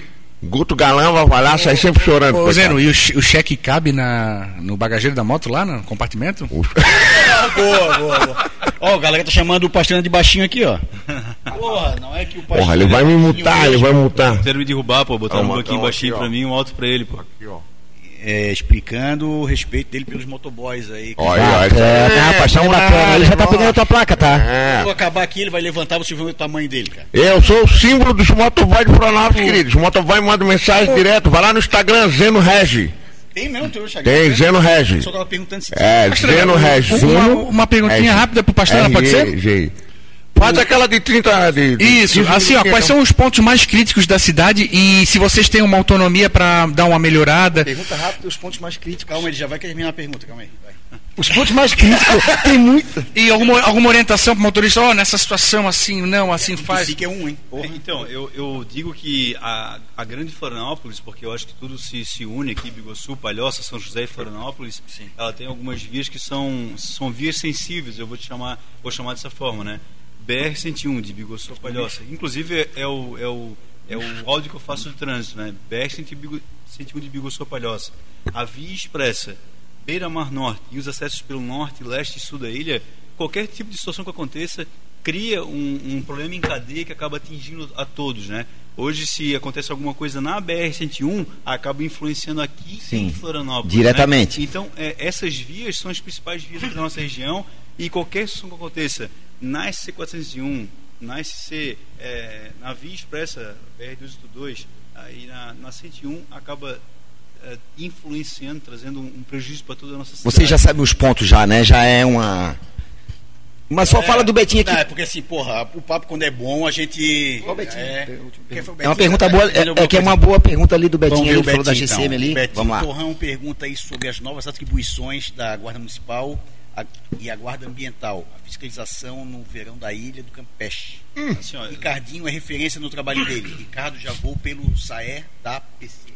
Guto Galamba vai lá, sai sempre chorando. Ô. Zeno, e o, che- o cheque cabe na, no bagageiro da moto lá, no compartimento? boa, boa, boa. Ó, a galera tá chamando o Pastrana de baixinho aqui, ó. Porra, não é que o Porra, ele vai me multar, ele vai multar. Quiseram me derrubar, pô, Toma, um banquinho baixinho aqui, pra mim e um alto pra ele, pô. Aqui, ó. É, explicando o respeito dele pelos motoboys aí. Olha, olha. É, rapaz, tá um bacana. Ele já tá pegando a tua placa, tá? Eu vou É. acabar aqui, ele vai levantar, você vai ver o tamanho dele, cara. Eu sou o símbolo dos motoboys de Florianópolis, queridos. Motoboy manda mensagem direto. Vai lá no Instagram, Zeno Regi. Tem mesmo, teu Instagram? Tem, né? Zeno Regi. Eu só tava perguntando se É, Zeno Regi. Uma, uma perguntinha rápida pro Pastrana, pode ser? Faz aquela de 30 de, de Isso, 15 assim, ó, quais são os pontos mais críticos da cidade e se vocês têm uma autonomia pra dar uma melhorada? Pergunta rápida os pontos mais críticos. Calma, ele já vai terminar a pergunta, calma aí. Vai. Os pontos mais críticos, tem muito. E alguma, alguma orientação pro motorista, ó, nessa situação assim, não, assim faz. Esse que é um, hein? É, Então, eu, eu digo que a, a grande Florianópolis, porque eu acho que tudo se, se une aqui, Biguaçu, Palhoça, São José e Florianópolis, ela tem algumas vias que são, são vias sensíveis, eu vou te chamar, vou chamar dessa forma, né? BR-101 de Biguaçu a Palhoça. Inclusive é o, é o, é o áudio que eu faço do trânsito, né? BR-101 de Biguaçu a Palhoça. A via expressa, Beira-Mar Norte e os acessos pelo norte, leste e sul da ilha, qualquer tipo de situação que aconteça cria um, um problema em cadeia que acaba atingindo a todos, né? Hoje, se acontece alguma coisa na BR-101, acaba influenciando aqui Sim, em Florianópolis. diretamente. Né? Então, é, essas vias são as principais vias da nossa região e qualquer situação que aconteça na SC401, na SC, é, na via expressa BR-282, aí na, na 101, acaba é, influenciando, trazendo um, um prejuízo para toda a nossa cidade. Você já sabe os pontos já, né? Já é uma... Mas só fala do Betinho aqui. Não, é porque assim, porra, o papo quando é bom, a gente. Qual Betinho? É, Quem foi o É uma Betinho? pergunta Tá boa, é, é que é uma boa pergunta ali do Vamos Betinho, ver ele o falou da Betinho, GCM então. ali. Betinho Vamos lá. Torrão pergunta aí sobre as novas atribuições da Guarda Municipal a- e a Guarda Ambiental, a fiscalização no verão da ilha do Campeche. Ó, Ricardinho é referência no trabalho dele. Ricardo já vou pelo SAER da PC.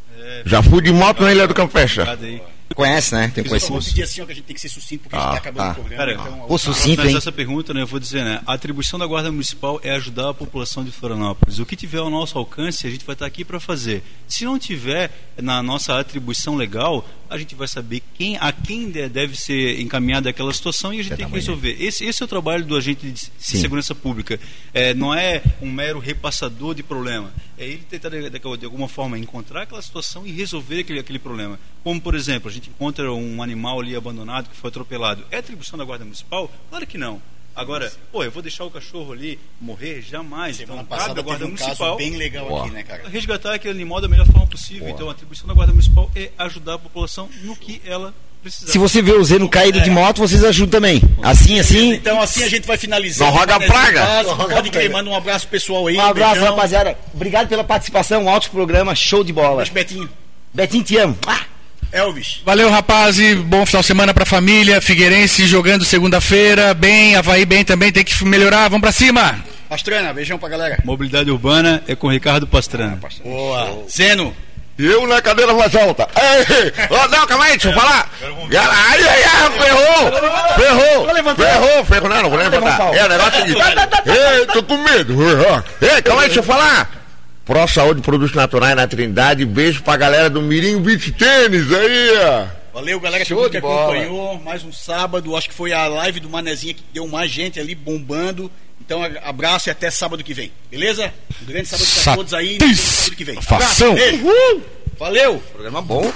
Já fui de moto na Ilha do Campeche. obrigado aí. Conhece, né? Tem Eu vou conhecimento. pedir assim, ó, que a gente tem que ser sucinto, porque a gente Ah, está acabando ah. o programa. Cara, então, Pô, sucinto, Para hein? essa pergunta, né, eu vou dizer, né, a atribuição da Guarda Municipal é ajudar a população de Florianópolis. O que tiver ao nosso alcance, a gente vai estar aqui para fazer. Se não tiver na nossa atribuição legal, a gente vai saber quem, a quem de- deve ser encaminhada aquela situação e a gente tem que resolver. Esse, esse é o trabalho do agente de Sim. segurança pública. É, não é um mero repassador de problema. É ele tentar, de, de- de alguma forma, encontrar aquela situação e resolver aquele, aquele problema. Como, por exemplo, a gente encontra um animal ali abandonado que foi atropelado. É atribuição da Guarda Municipal? Claro que não. Agora, pô, eu vou deixar o cachorro ali morrer? Jamais. Semana então, passada cabe à Guarda teve um Municipal caso bem legal aqui, né, cara? resgatar aquele animal da melhor forma possível. Então, a atribuição da Guarda Municipal é ajudar a população no que ela precisar. Se você vê o Zeno caído de moto, vocês ajudam também. Assim, assim. Então assim a gente vai finalizar. Não roga praga. Pode crer, manda um abraço pessoal aí. Um abraço, beijão. rapaziada. Obrigado pela participação. Um alto programa, show de bola. Beijo, Betinho. Betinho, te amo. Ah! Elvis. Valeu, rapaz, e bom final de semana pra família. Figueirense jogando segunda-feira, bem, Havaí bem também, tem que melhorar, vamos pra cima. Pastrana, beijão pra galera. Mobilidade Urbana é com Ricardo Pastrana. Boa. Zeno. Eu na cadeira mais alta. Ei, oh, não, calma aí, deixa eu falar. Ai, ai, ai, ferrou. Ferrou. Ferrou, ferrou. Não, não vou levantar. É, o negócio é o seguinte. Ei, tô com medo. Ei, calma aí, deixa eu falar. Pro Saúde Produtos Naturais na Trindade. Beijo pra galera do Mirim Beach Tênis aí, ó. Valeu, galera Show que de bola. acompanhou. Mais um sábado. Acho que foi a live do Manezinha que deu mais gente ali bombando. Então, abraço e até sábado que vem. Beleza? Um grande sábado pra todos aí. Sábado que vem. Abraço, beijo. Valeu. Programa bom.